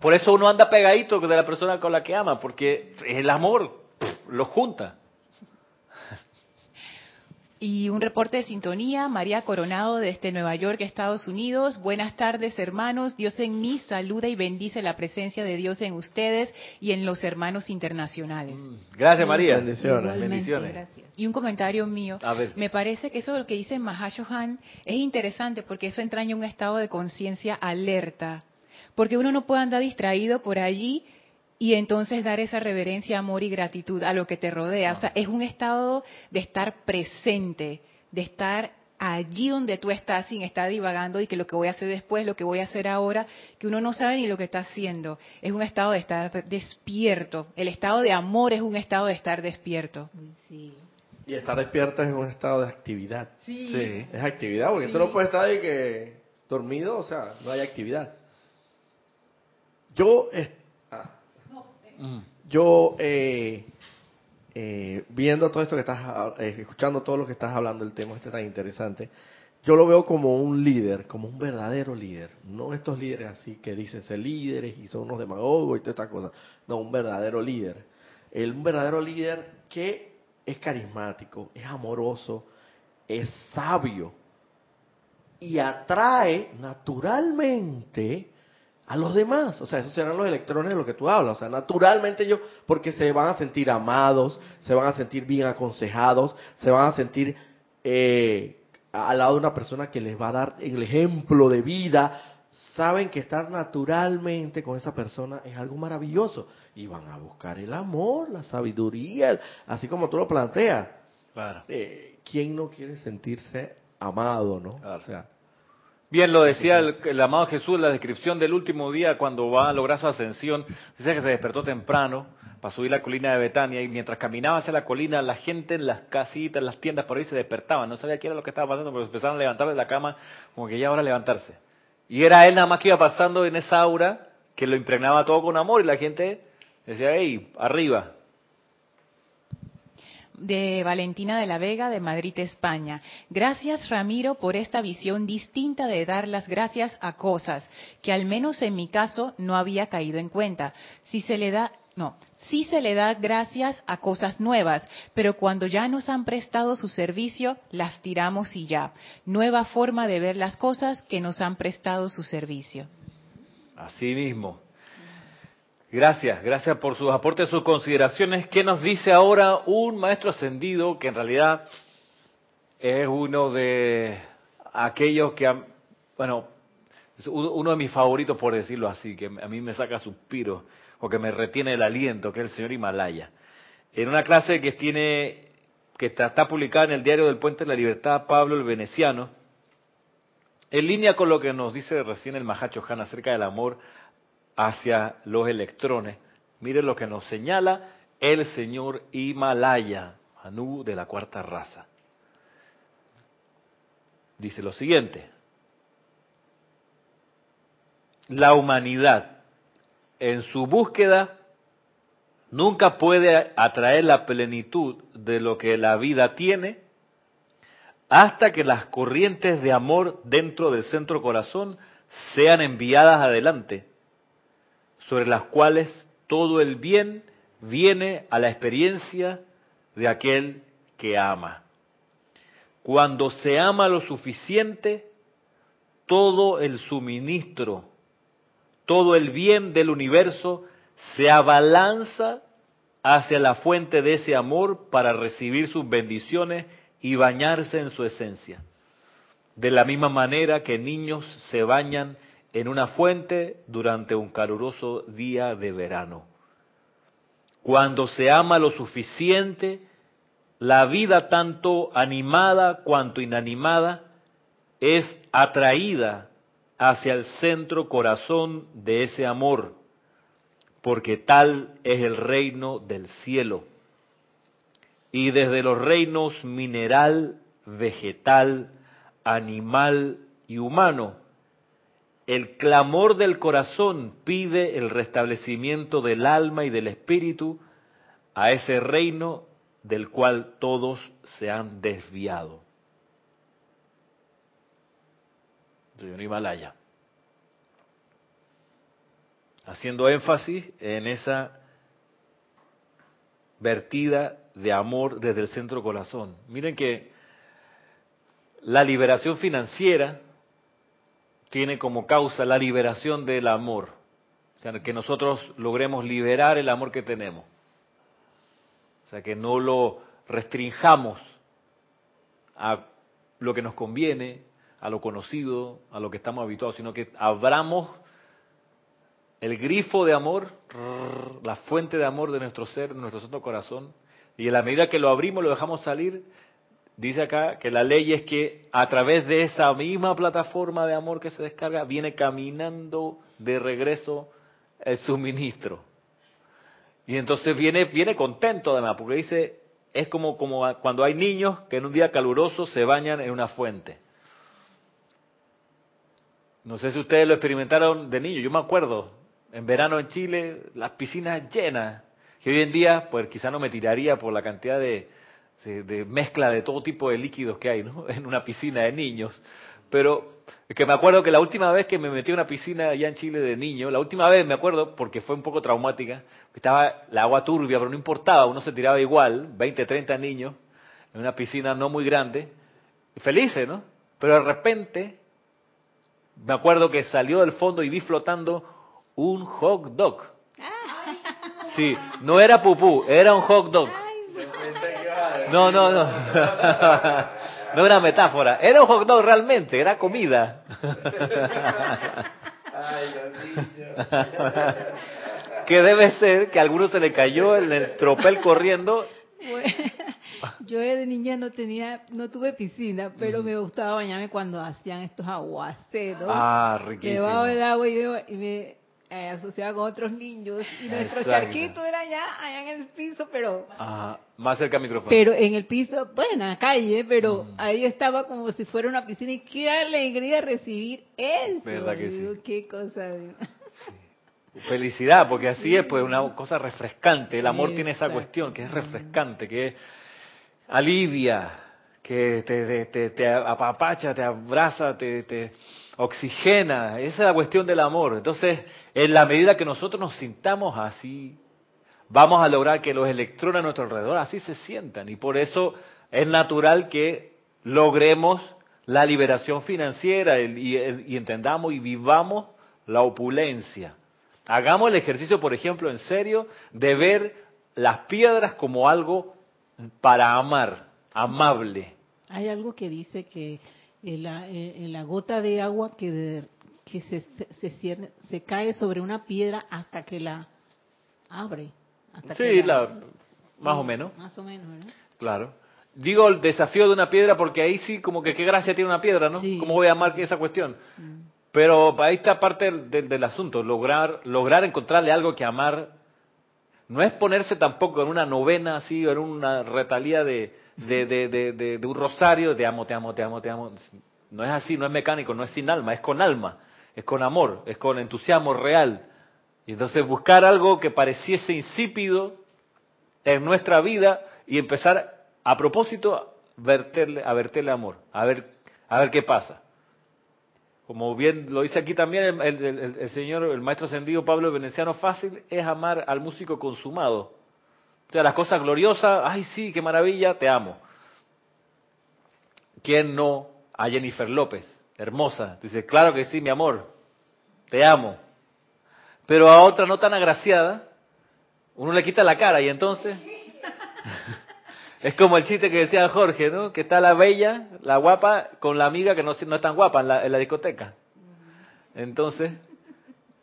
por eso uno anda pegadito de la persona con la que ama, porque el amor lo junta. Y un reporte de sintonía, María Coronado desde Nueva York, Estados Unidos. Buenas tardes, hermanos. Dios en mí saluda y bendice la presencia de Dios en ustedes y en los hermanos internacionales. Mm, gracias, María. Bendiciones. Bendiciones. Y un comentario mío. Me parece que eso lo que dice Mahashohan es interesante porque eso entraña un estado de conciencia alerta. Porque uno no puede andar distraído por allí y entonces dar esa reverencia, amor y gratitud a lo que te rodea. O sea, es un estado de estar presente, de estar allí donde tú estás sin estar divagando y que lo que voy a hacer después, lo que voy a hacer ahora, que uno no sabe ni lo que está haciendo. Es un estado de estar despierto. El estado de amor es un estado de estar despierto. Y estar despierto es un estado de actividad. Sí. Es actividad, porque tú no puedes estar ahí que dormido, o sea, no hay actividad. Yo, yo, eh, eh, viendo todo esto que estás, eh, escuchando todo lo que estás hablando, el tema este tan interesante, yo lo veo como un líder, como un verdadero líder. No estos líderes así que dicen ser líderes y son unos demagogos y todas estas cosas. No, un verdadero líder. El, un verdadero líder que es carismático, es amoroso, es sabio y atrae naturalmente a los demás. O sea, esos serán los electrones de lo que tú hablas. O sea, naturalmente ellos, porque se van a sentir amados, se van a sentir bien aconsejados, se van a sentir eh, al lado de una persona que les va a dar el ejemplo de vida. Saben que estar naturalmente con esa persona es algo maravilloso. Y van a buscar el amor, la sabiduría, así como tú lo planteas. Claro. Eh, ¿Quién no quiere sentirse amado, no? Claro. O sea, Bien lo decía el, el amado Jesús en la descripción del último día cuando va a lograr su ascensión. Dice que se despertó temprano para subir la colina de Betania y mientras caminaba hacia la colina, la gente en las casitas, en las tiendas por ahí se despertaba. No sabía qué era lo que estaba pasando, pero empezaron a levantar de la cama como que ya ahora levantarse. Y era él nada más que iba pasando en esa aura que lo impregnaba todo con amor y la gente decía, hey, arriba. De Valentina de la Vega de Madrid, España. Gracias Ramiro por esta visión distinta de dar las gracias a cosas que al menos en mi caso no había caído en cuenta. Si se le da no, sí se le da gracias a cosas nuevas, pero cuando ya nos han prestado su servicio, las tiramos y ya. Nueva forma de ver las cosas que nos han prestado su servicio. Así mismo. Gracias, gracias por sus aportes, sus consideraciones. ¿Qué nos dice ahora un maestro ascendido que en realidad es uno de aquellos que, han- bueno, uno de mis favoritos por decirlo así, que a mí me saca suspiros o que me retiene el aliento, que es el señor Himalaya. En una clase que tiene, que está, está publicada en el diario del Puente de la Libertad, Pablo el Veneciano, en línea con lo que nos dice recién el Mahacho Han acerca del amor hacia los electrones, miren lo que nos señala el señor Himalaya, Manu de la cuarta raza. Dice lo siguiente, la humanidad en su búsqueda nunca puede atraer la plenitud de lo que la vida tiene hasta que las corrientes de amor dentro del centro corazón sean enviadas adelante, sobre las cuales todo el bien viene a la experiencia de aquel que ama. Cuando se ama lo suficiente, todo el suministro, todo el bien del universo se abalanza hacia la fuente de ese amor para recibir sus bendiciones y bañarse en su esencia. De la misma manera que niños se bañan en una fuente durante un caluroso día de verano. Cuando se ama lo suficiente, la vida tanto animada cuanto inanimada es atraída hacia el centro corazón de ese amor, porque tal es el reino del cielo. Y desde los reinos mineral, vegetal, animal y humano, el clamor del corazón pide el restablecimiento del alma y del espíritu a ese reino del cual todos se han desviado. Señor Himalaya. Haciendo énfasis en esa vertida de amor desde el centro corazón. Miren que la liberación financiera tiene como causa la liberación del amor. O sea, que nosotros logremos liberar el amor que tenemos. O sea, que no lo restringamos a lo que nos conviene, a lo conocido, a lo que estamos habituados, sino que abramos el grifo de amor, la fuente de amor de nuestro ser, de nuestro santo corazón, y en la medida que lo abrimos, lo dejamos salir, dice acá que la ley es que a través de esa misma plataforma de amor que se descarga, viene caminando de regreso el suministro. Y entonces viene, viene contento además, porque dice, es como, como cuando hay niños que en un día caluroso se bañan en una fuente. No sé si ustedes lo experimentaron de niño, yo me acuerdo, en verano en Chile, las piscinas llenas, que hoy en día, pues quizá no me tiraría por la cantidad de, de, de mezcla de todo tipo de líquidos que hay ¿no? en una piscina de niños. Pero es que me acuerdo que la última vez que me metí en una piscina allá en Chile de niño, la última vez me acuerdo, porque fue un poco traumática, que estaba la agua turbia, pero no importaba, uno se tiraba igual, 20, 30 niños, en una piscina no muy grande, felices, ¿no? Pero de repente, me acuerdo que salió del fondo y vi flotando un hot dog. Sí, no era pupú, era un hot dog. No, no, no. No era metáfora, era un hot dog realmente, era comida. Ay. Que debe ser que a alguno se le cayó en el tropel corriendo Yo de niña no tenía, no tuve piscina, pero me gustaba bañarme cuando hacían estos aguaceros. Ah, riquísimo. Debajo del agua y me, y me eh, asociaba con otros niños. Y nuestro Exacto. charquito era allá, allá en el piso, pero Ajá. Más cerca al micrófono. pero en el piso, bueno, en la calle, pero Mm. ahí estaba como si fuera una piscina y qué alegría recibir eso. ¿Verdad que digo, sí? Qué cosa. digo. Felicidad, porque así es pues una cosa refrescante. El amor tiene esa cuestión que es refrescante, que alivia, que te, te, te- apapacha, te abraza, te, te oxigena. Esa es la cuestión del amor. Entonces, en la medida que nosotros nos sintamos así, vamos a lograr que los electrones a nuestro alrededor así se sientan. Y por eso es natural que logremos la liberación financiera y entendamos y vivamos la opulencia. Hagamos el ejercicio, por ejemplo, en serio, de ver las piedras como algo para amar, amable. Hay algo que dice que en la, en la gota de agua que, de- que se, se, se cierne- se cae sobre una piedra hasta que la abre. Hasta Sí, que la- más o menos, Más o menos, ¿verdad? claro. Digo el desafío de una piedra porque ahí sí como que qué gracia tiene una piedra, ¿no? Sí. ¿Cómo voy a amar esa cuestión? Mm. Pero ahí está parte del, del- del asunto, lograr, lograr encontrarle algo que amar. No es ponerse tampoco en una novena así, o en una retalía de, de, de, de, de- un rosario, te amo, te amo, te amo, te amo. No es así, no es mecánico, no es sin alma, es con alma, es con amor, es con entusiasmo real. Y entonces buscar algo que pareciese insípido en nuestra vida y empezar a propósito a verterle, a verterle amor, a ver, a ver qué pasa como bien lo dice aquí también el señor, el maestro ascendido Pablo Veneciano, fácil es amar al músico consumado. O sea, las cosas gloriosas, ay sí, qué maravilla, te amo. ¿Quién no? A Jennifer López, hermosa. Dice, claro que sí, mi amor, te amo. Pero a otra no tan agraciada, uno le quita la cara y entonces... Es como el chiste que decía Jorge, ¿no? Que está la bella, la guapa, con la amiga que no, no es tan guapa en la, en la discoteca. Entonces,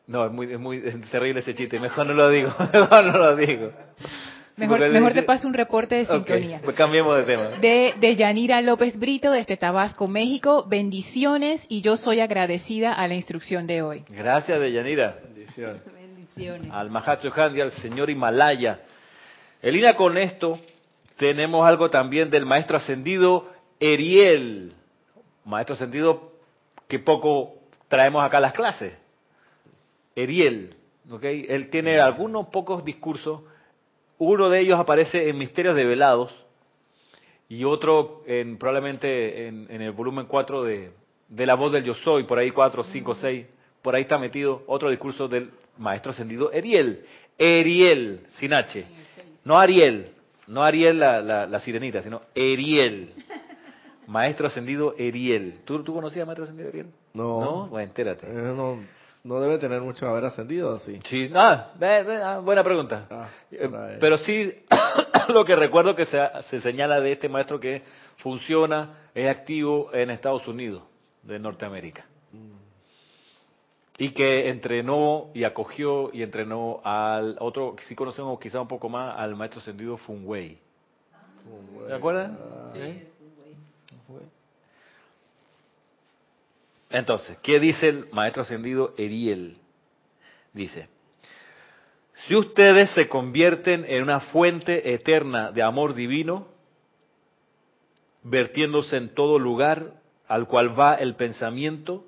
no, es muy, es muy es terrible ese chiste. Mejor no lo digo, mejor no lo digo. Mejor, te paso un reporte de sintonía. pues cambiemos de tema. De, de Yanira López Brito, desde Tabasco, México. Bendiciones y yo soy agradecida a la instrucción de hoy. Gracias, Deyanira. Bendiciones. Bendiciones. Al Mahacho y al señor Himalaya. En línea con esto, tenemos algo también del maestro ascendido Eriel. Maestro ascendido que poco traemos acá a las clases. Eriel. ¿ok? Él tiene algunos pocos discursos. Uno de ellos aparece en Misterios Develados y otro en, probablemente en, en el volumen 4 de, de La Voz del Yo Soy, por ahí 4, 5, 6. Por ahí está metido otro discurso del maestro ascendido Eriel. Eriel, sin H. No Ariel, no Ariel la, la, la sirenita, sino Eriel. Maestro ascendido Eriel. ¿Tú, ¿Tú conocías al maestro ascendido Eriel? No. No, bueno, entérate. Eh, no, no debe tener mucho haber ascendido así. Sí, ah, ve- ve- ah, buena pregunta. Ah, Eh. Pero sí, lo que recuerdo que se, se señala de este maestro que funciona, es activo en Estados Unidos, de Norteamérica. Y que entrenó y acogió y entrenó al otro, que sí conocemos quizá un poco más, al maestro ascendido Fun Wei. ¿Te acuerdas? Sí. Entonces, ¿qué dice el maestro ascendido Eriel? Dice, si ustedes se convierten en una fuente eterna de amor divino, vertiéndose en todo lugar al cual va el pensamiento,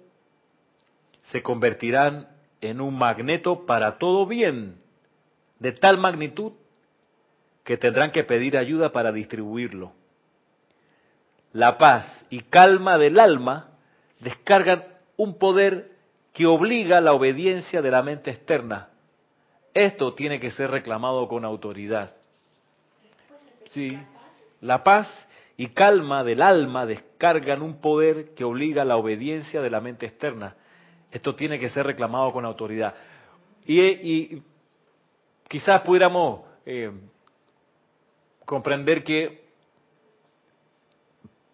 se convertirán en un magneto para todo bien, de tal magnitud que tendrán que pedir ayuda para distribuirlo. La paz y calma del alma descargan un poder que obliga la obediencia de la mente externa. Esto tiene que ser reclamado con autoridad. Sí, la paz y calma del alma descargan un poder que obliga la obediencia de la mente externa. Esto tiene que ser reclamado con autoridad. Y, quizás pudiéramos eh, comprender que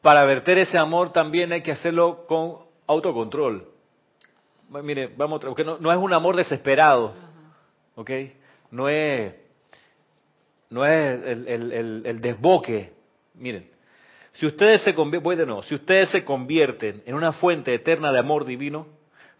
para verter ese amor también hay que hacerlo con autocontrol. Mire, vamos, otra- porque no, no es un amor desesperado, ¿ok? No es, no es el, el- el- el desboque, Miren, si ustedes se convierten, si ustedes se convierten en una fuente eterna de amor divino,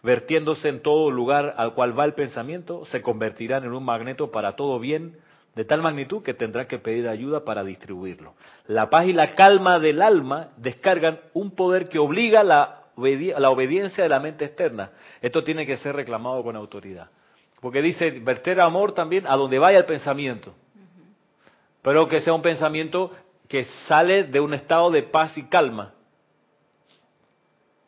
vertiéndose en todo lugar al cual va el pensamiento, se convertirán en un magneto para todo bien, de tal magnitud que tendrá que pedir ayuda para distribuirlo. La paz y la calma del alma descargan un poder que obliga la, la obediencia de la mente externa. Esto tiene que ser reclamado con autoridad. Porque dice, verter amor también a donde vaya el pensamiento. Pero que sea un pensamiento que sale de un estado de paz y calma.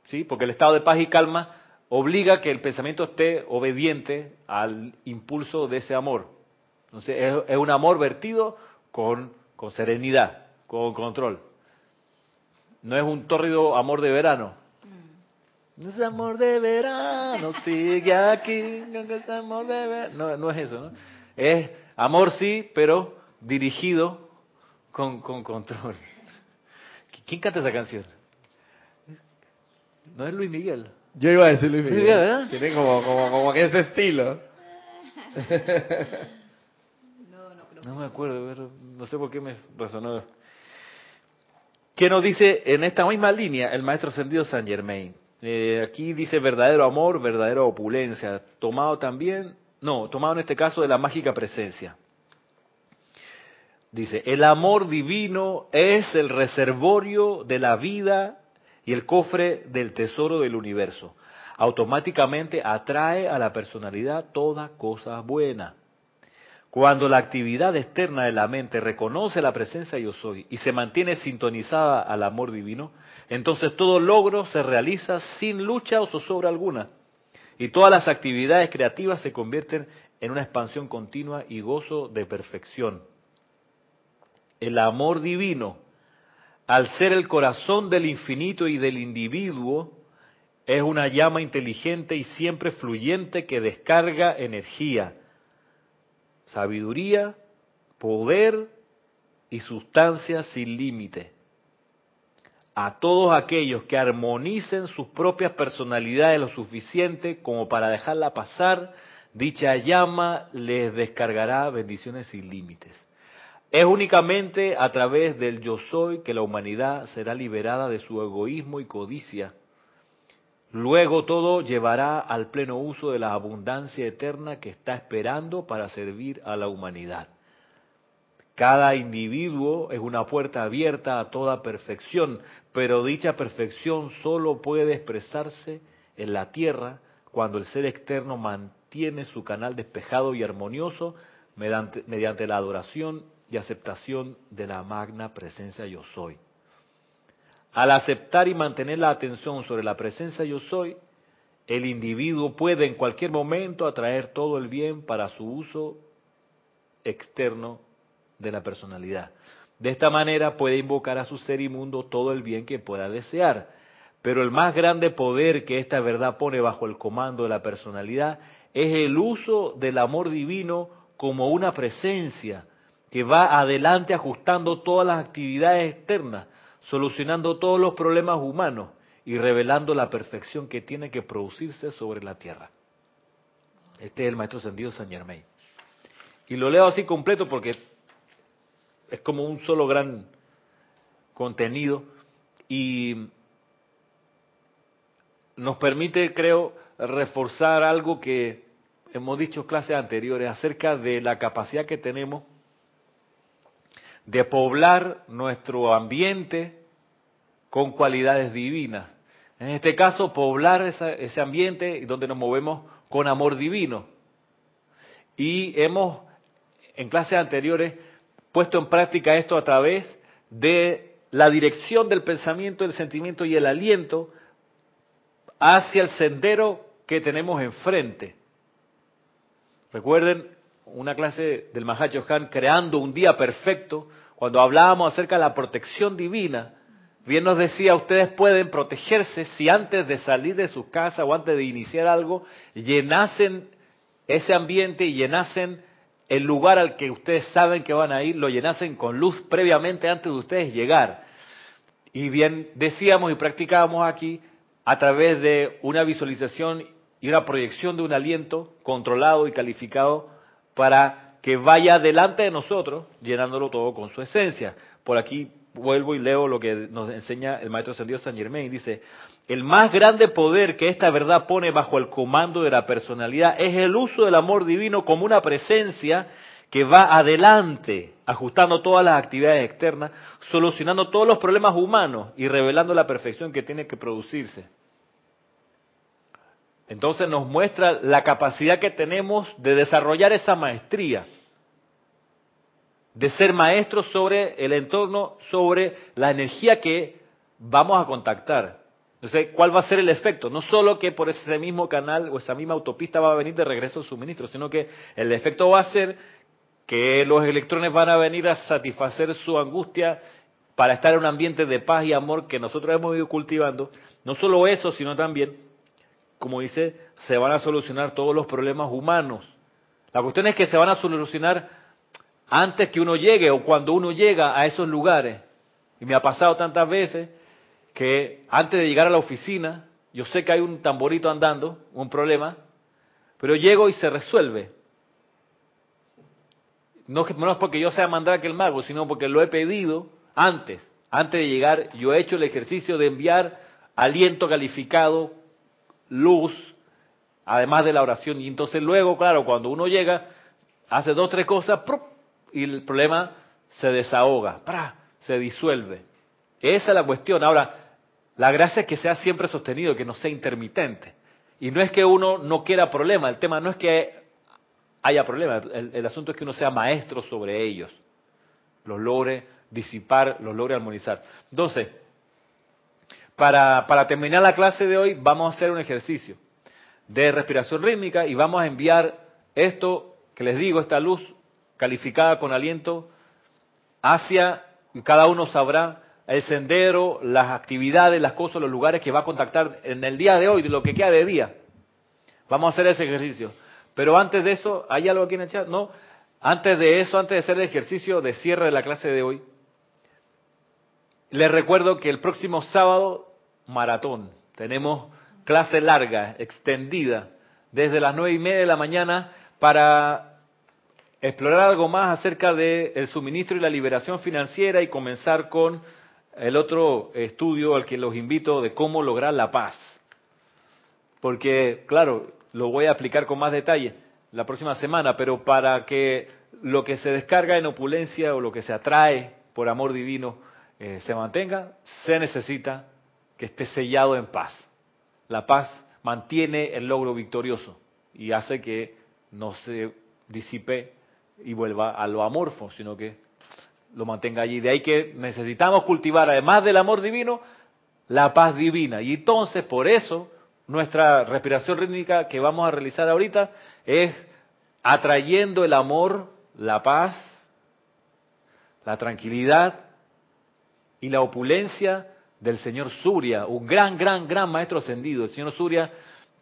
¿Sí? Porque el estado de paz y calma obliga que el pensamiento esté obediente al impulso de ese amor. Entonces es, un amor vertido con, con serenidad, con control. No es un tórrido amor de verano. Mm. No es amor de verano, sigue aquí, no es amor de verano. No, es eso, ¿no? Es amor sí, pero dirigido con, con control. ¿Quién canta esa canción? ¿No es Luis Miguel? Yo iba a decir Luis Miguel. Tiene como, como, como que ese estilo. No me acuerdo, no sé por qué me resonó. ¿Qué nos dice en esta misma línea el maestro ascendido San Germain? Eh, aquí dice verdadero amor, verdadera opulencia, tomado también, no, tomado en este caso de la mágica presencia. Dice, el amor divino es el reservorio de la vida y el cofre del tesoro del universo. Automáticamente atrae a la personalidad toda cosa buena. Cuando la actividad externa de la mente reconoce la presencia yo soy y se mantiene sintonizada al amor divino, entonces todo logro se realiza sin lucha o zozobra alguna. Y todas las actividades creativas se convierten en una expansión continua y gozo de perfección. El amor divino, al ser el corazón del infinito y del individuo, es una llama inteligente y siempre fluyente que descarga energía sabiduría, poder y sustancia sin límite. A todos aquellos que armonicen sus propias personalidades lo suficiente como para dejarla pasar, dicha llama les descargará bendiciones sin límites. Es únicamente a través del yo soy que la humanidad será liberada de su egoísmo y codicia Luego todo llevará al pleno uso de la abundancia eterna que está esperando para servir a la humanidad. Cada individuo es una puerta abierta a toda perfección, pero dicha perfección solo puede expresarse en la tierra cuando el ser externo mantiene su canal despejado y armonioso mediante, mediante la adoración y aceptación de la magna presencia yo soy. Al aceptar y mantener la atención sobre la presencia yo soy, el individuo puede en cualquier momento atraer todo el bien para su uso externo de la personalidad. De esta manera puede invocar a su ser inmundo todo el bien que pueda desear. Pero el más grande poder que esta verdad pone bajo el comando de la personalidad es el uso del amor divino como una presencia que va adelante ajustando todas las actividades externas solucionando todos los problemas humanos y revelando la perfección que tiene que producirse sobre la tierra. Este es el maestro ascendido San Germain. Y lo leo así completo porque es como un solo gran contenido y nos permite, creo, reforzar algo que hemos dicho en clases anteriores acerca de la capacidad que tenemos de poblar nuestro ambiente con cualidades divinas. En este caso, poblar ese ambiente donde nos movemos con amor divino. Y hemos, en clases anteriores, puesto en práctica esto a través de la dirección del pensamiento, el sentimiento y el aliento hacia el sendero que tenemos enfrente. Recuerden una clase del Mahacho Han creando un día perfecto, cuando hablábamos acerca de la protección divina, bien nos decía, ustedes pueden protegerse si antes de salir de su casa o antes de iniciar algo, llenasen ese ambiente y llenasen el lugar al que ustedes saben que van a ir, lo llenasen con luz previamente antes de ustedes llegar. Y bien decíamos y practicábamos aquí a través de una visualización y una proyección de un aliento controlado y calificado para que vaya delante de nosotros, llenándolo todo con su esencia. Por aquí vuelvo y leo lo que nos enseña el maestro ascendido San Germain. Dice, el más grande poder que esta verdad pone bajo el comando de la personalidad es el uso del amor divino como una presencia que va adelante, ajustando todas las actividades externas, solucionando todos los problemas humanos y revelando la perfección que tiene que producirse. Entonces nos muestra la capacidad que tenemos de desarrollar esa maestría, de ser maestros sobre el entorno, sobre la energía que vamos a contactar. Entonces, ¿cuál va a ser el efecto? No solo que por ese mismo canal o esa misma autopista va a venir de regreso el suministro, sino que el efecto va a ser que los electrones van a venir a satisfacer su angustia para estar en un ambiente de paz y amor que nosotros hemos ido cultivando. No solo eso, sino también como dice, se van a solucionar todos los problemas humanos. La cuestión es que se van a solucionar antes que uno llegue o cuando uno llega a esos lugares. Y me ha pasado tantas veces que antes de llegar a la oficina, yo sé que hay un tamborito andando, un problema, pero llego y se resuelve. No, no es porque yo sea mandar que mago, sino porque lo he pedido antes. Antes de llegar, yo he hecho el ejercicio de enviar aliento calificado luz, además de la oración. Y entonces luego, claro, cuando uno llega, hace dos, tres cosas, y el problema se desahoga, se disuelve. Esa es la cuestión. Ahora, la gracia es que sea siempre sostenido, que no sea intermitente. Y no es que uno no quiera problema, el tema no es que haya problema, el, el asunto es que uno sea maestro sobre ellos, los logre disipar, los logre armonizar. Entonces, para, terminar la clase de hoy vamos a hacer un ejercicio de respiración rítmica y vamos a enviar esto que les digo, esta luz calificada con aliento hacia, cada uno sabrá el sendero, las actividades, las cosas, los lugares que va a contactar en el día de hoy, de lo que queda de día. Vamos a hacer ese ejercicio. Pero antes de eso, ¿hay algo aquí en el chat? No. Antes de eso, antes de hacer el ejercicio de cierre de la clase de hoy, les recuerdo que el próximo sábado, maratón. Tenemos clase larga, extendida, desde las nueve y media de la mañana para explorar algo más acerca del suministro y la liberación financiera y comenzar con el otro estudio al que los invito de cómo lograr la paz. Porque, claro, lo voy a explicar con más detalle la próxima semana, pero para que lo que se descarga en opulencia o lo que se atrae por amor divino eh, se mantenga, se necesita que esté sellado en paz. La paz mantiene el logro victorioso y hace que no se disipe y vuelva a lo amorfo, sino que lo mantenga allí. De ahí que necesitamos cultivar, además del amor divino, la paz divina. Y entonces, por eso, nuestra respiración rítmica que vamos a realizar ahorita es atrayendo el amor, la paz, la tranquilidad y la opulencia del señor Surya, un gran, gran, gran maestro ascendido. El señor Surya,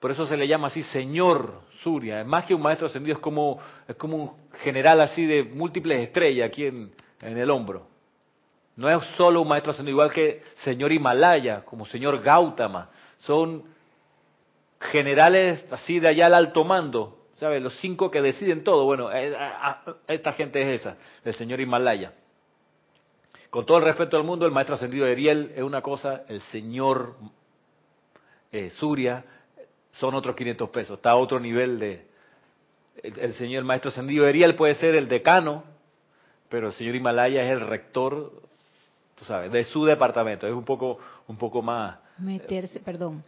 por eso se le llama así señor Surya. Es más que un maestro ascendido, es como, es como un general así de múltiples estrellas aquí en, en el hombro. No es solo un maestro ascendido, igual que señor Himalaya, como señor Gautama. Son generales así de allá al alto mando, ¿sabes? Los cinco que deciden todo. Bueno, eh, esta gente es esa, el señor Himalaya. Con todo el respeto del mundo, el maestro ascendido de Ariel es una cosa, el señor eh, Surya son otros 500 pesos, está a otro nivel de... El, señor, el maestro ascendido de Ariel puede ser el decano, pero el señor Himalaya es el rector, tú sabes, de su departamento, es un poco, un poco más... Meterse, perdón,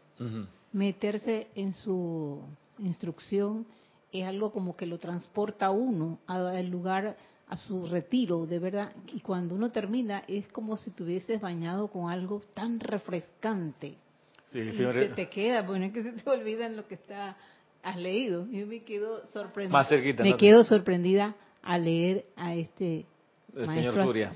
meterse en su instrucción es algo como que lo transporta uno al lugar a su retiro, de verdad. Y cuando uno termina es como si tuvieses bañado con algo tan refrescante. Sí, y se te queda, bueno, es que se te olvida en lo que está has leído. Yo me quedo sorprendida. Más cerquita. Me quedo sorprendida al leer a este el señor Surya.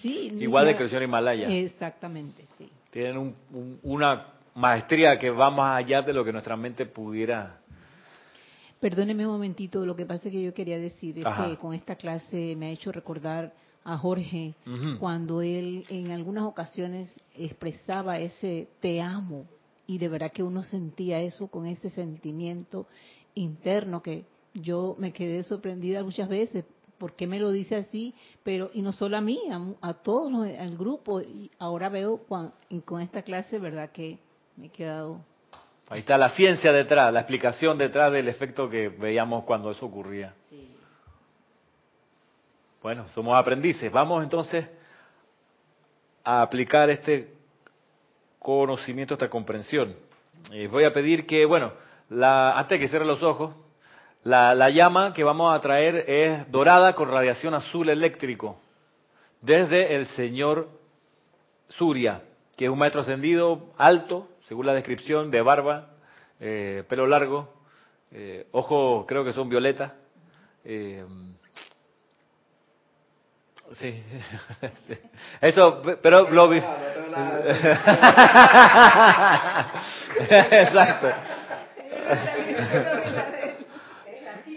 Sí, Igual de creación Himalaya. Exactamente, sí. Tienen una maestría que va más allá de lo que nuestra mente pudiera Perdóneme un momentito, lo que pasa es que yo quería decir es que con esta clase me ha hecho recordar a Jorge cuando él en algunas ocasiones expresaba ese te amo y de verdad que uno sentía eso con ese sentimiento interno que yo me quedé sorprendida muchas veces ¿por qué me lo dice así? Pero, y no solo a mí, a, todos, los, al grupo. Y ahora veo con esta clase, ¿verdad? Que me he quedado... Ahí está la ciencia detrás, la explicación detrás del efecto que veíamos cuando eso ocurría. Bueno, somos aprendices. Vamos entonces a aplicar este conocimiento, esta comprensión. Eh, voy a pedir que, bueno, la, antes de que cierre los ojos, la, llama que vamos a traer es dorada con radiación azul eléctrico, desde el señor Surya, que es un maestro ascendido alto, según la descripción, de barba, eh, pelo largo, eh, ojos creo que son violeta. Eh, sí. eso, pero lo Exacto.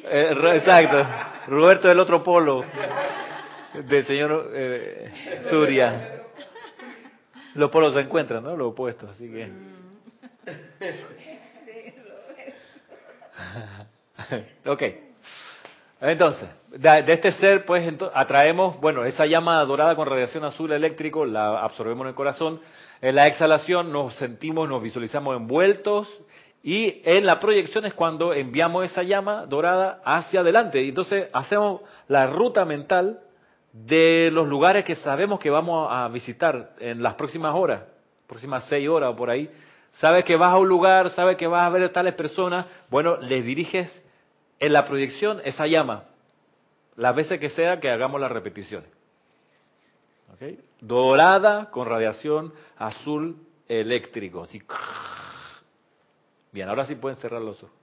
Eh, exacto. Roberto del otro polo del señor eh, Surya. Los polos se encuentran, ¿no? Los opuestos, así que. ok. Entonces, de, este ser, pues, atraemos, bueno, esa llama dorada con radiación azul eléctrico, la absorbemos en el corazón. En la exhalación nos sentimos, nos visualizamos envueltos y en la proyección es cuando enviamos esa llama dorada hacia adelante. Y entonces hacemos la ruta mental de los lugares que sabemos que vamos a visitar en las próximas horas, próximas seis horas o por ahí. Sabes que vas a un lugar, sabes que vas a ver a tales personas. Bueno, les diriges en la proyección esa llama, las veces que sea que hagamos las repeticiones. Dorada con radiación azul eléctrico. Bien, ahora sí pueden cerrar los ojos.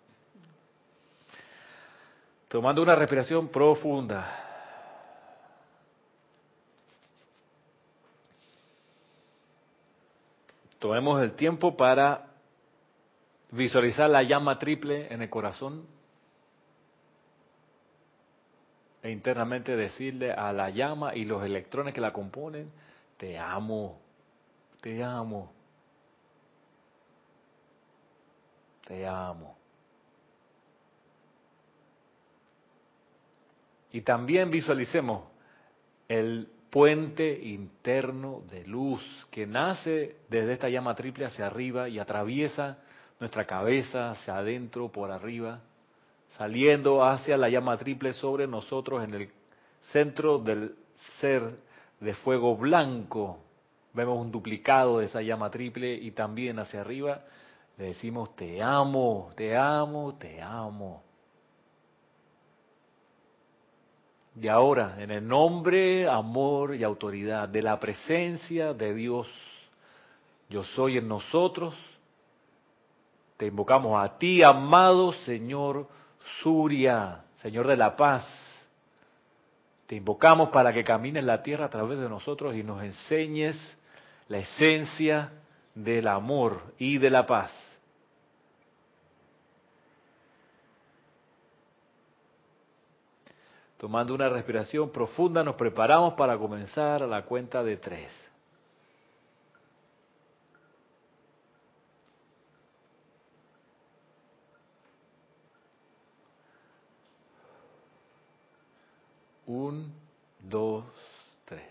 Tomando una respiración profunda. Tomemos el tiempo para visualizar la llama triple en el corazón e internamente decirle a la llama y los electrones que la componen, te amo, te amo. te amo. Y también visualicemos el puente interno de luz que nace desde esta llama triple hacia arriba y atraviesa nuestra cabeza hacia adentro, por arriba, saliendo hacia la llama triple sobre nosotros en el centro del ser de fuego blanco. Vemos un duplicado de esa llama triple y también hacia arriba le decimos, te amo, te amo, te amo. Y ahora, en el nombre, amor y autoridad de la presencia de Dios, yo soy en nosotros, te invocamos a ti, amado Señor Suria, Señor de la paz. Te invocamos para que camines la tierra a través de nosotros y nos enseñes la esencia del amor y de la paz. Tomando una respiración profunda, nos preparamos para comenzar a la cuenta de tres. Un, dos, tres.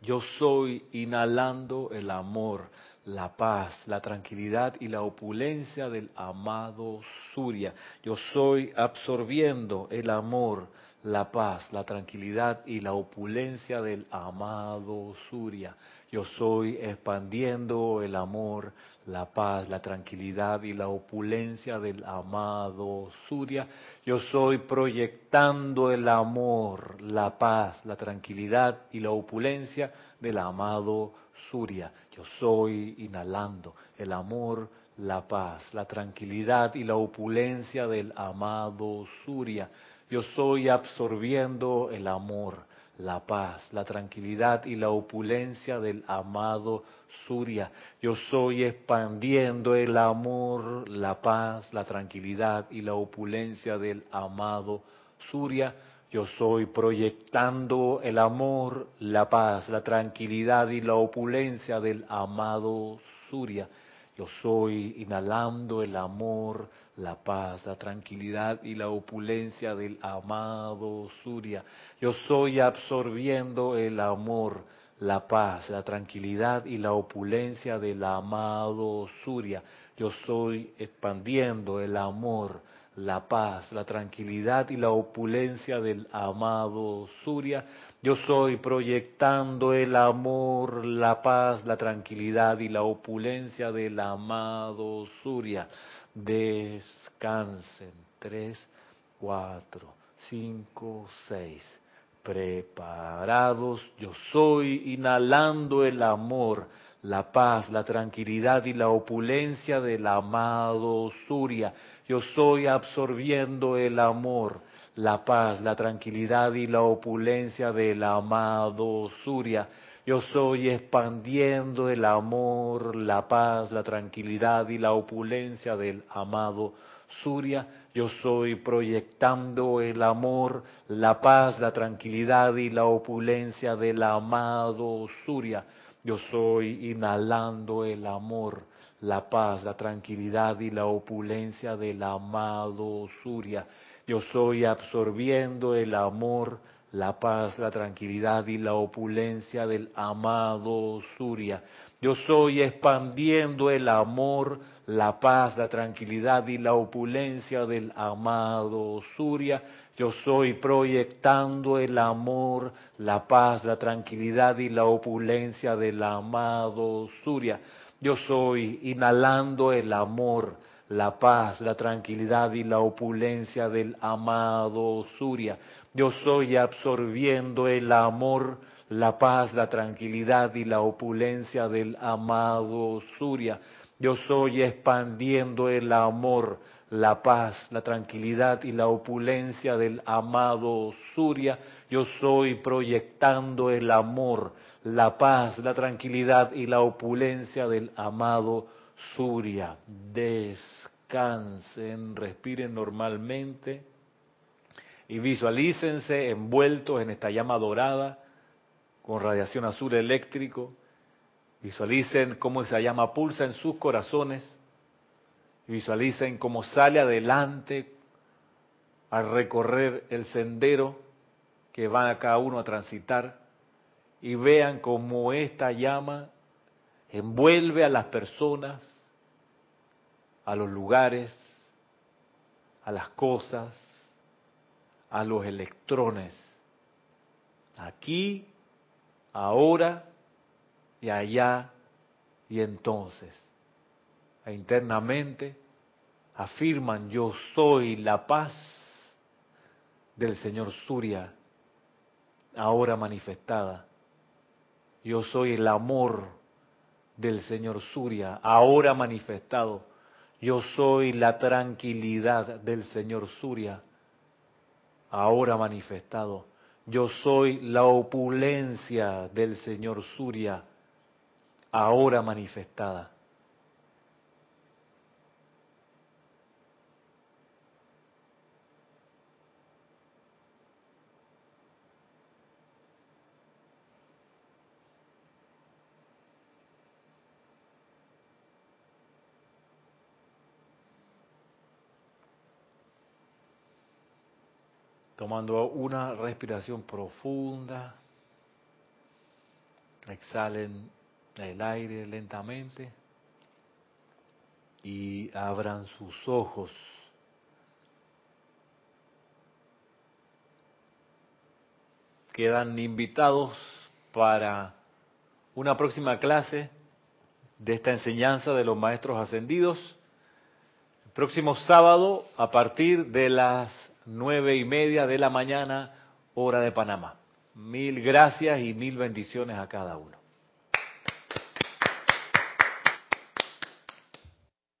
Yo soy inhalando el amor, la paz, la tranquilidad y la opulencia del amado Surya. Yo soy absorbiendo el amor, la paz, la tranquilidad y la opulencia del amado Surya. Yo soy expandiendo el amor, la paz, la tranquilidad y la opulencia del amado Surya. Yo soy proyectando el amor, la paz, la tranquilidad y la opulencia del amado Surya. Yo soy inhalando el amor, la paz, la tranquilidad y la opulencia del amado Surya yo soy absorbiendo el amor, la paz, la tranquilidad y la opulencia del amado Surya. Yo soy expandiendo el amor, la paz, la tranquilidad y la opulencia del amado Surya. Yo soy proyectando el amor, la paz, la tranquilidad y la opulencia del amado Surya. Yo soy inhalando el amor, la paz, la tranquilidad y la opulencia del amado Surya. Yo soy absorbiendo el amor, la paz, la tranquilidad y la opulencia del amado Surya. Yo soy expandiendo el amor, la paz, la tranquilidad y la opulencia del amado Surya. Yo soy proyectando el amor, la paz, la tranquilidad y la opulencia del amado Surya. Descansen. Tres, cuatro, cinco, seis. Preparados. Yo soy inhalando el amor, la paz, la tranquilidad y la opulencia del amado Surya. Yo soy absorbiendo el amor, la paz, la tranquilidad y la opulencia del amado Surya. Yo soy expandiendo el amor, la paz, la tranquilidad y la opulencia del amado Surya. Yo soy proyectando el amor, la paz, la tranquilidad y la opulencia del amado Surya. Yo soy inhalando el amor, la paz, la tranquilidad y la opulencia del amado Surya. Yo soy absorbiendo el amor, la paz, la tranquilidad y la opulencia del amado Surya. Yo soy expandiendo el amor, la paz, la tranquilidad y la opulencia del amado Surya. Yo soy proyectando el amor, la paz, la tranquilidad y la opulencia del amado Surya. Yo soy inhalando el amor, la paz, la tranquilidad y la opulencia del amado Surya. Yo soy absorbiendo el amor, la paz, la tranquilidad y la opulencia del amado Surya. Yo soy expandiendo el amor, la paz, la tranquilidad y la opulencia del amado Surya. Yo soy proyectando el amor, la paz, la tranquilidad y la opulencia del amado Surya. Descansen, respiren normalmente y visualícense envueltos en esta llama dorada con radiación azul eléctrico. Visualicen cómo esa llama pulsa en sus corazones. Visualicen cómo sale adelante a recorrer el sendero que van a cada uno a transitar y vean cómo esta llama envuelve a las personas, a los lugares, a las cosas, a los electrones, aquí, ahora y allá y entonces. E internamente afirman yo soy la paz del Señor Surya, ahora manifestada. Yo soy el amor del Señor Surya, ahora manifestado. Yo soy la tranquilidad del Señor Surya, ahora manifestado. Yo soy la opulencia del Señor Surya, ahora manifestada. Tomando una respiración profunda. Exhalen el aire lentamente y abran sus ojos. Quedan invitados para una próxima clase de esta enseñanza de los maestros ascendidos. El próximo sábado a partir de las nueve y media de la mañana, hora de Panamá. Mil gracias y mil bendiciones a cada uno.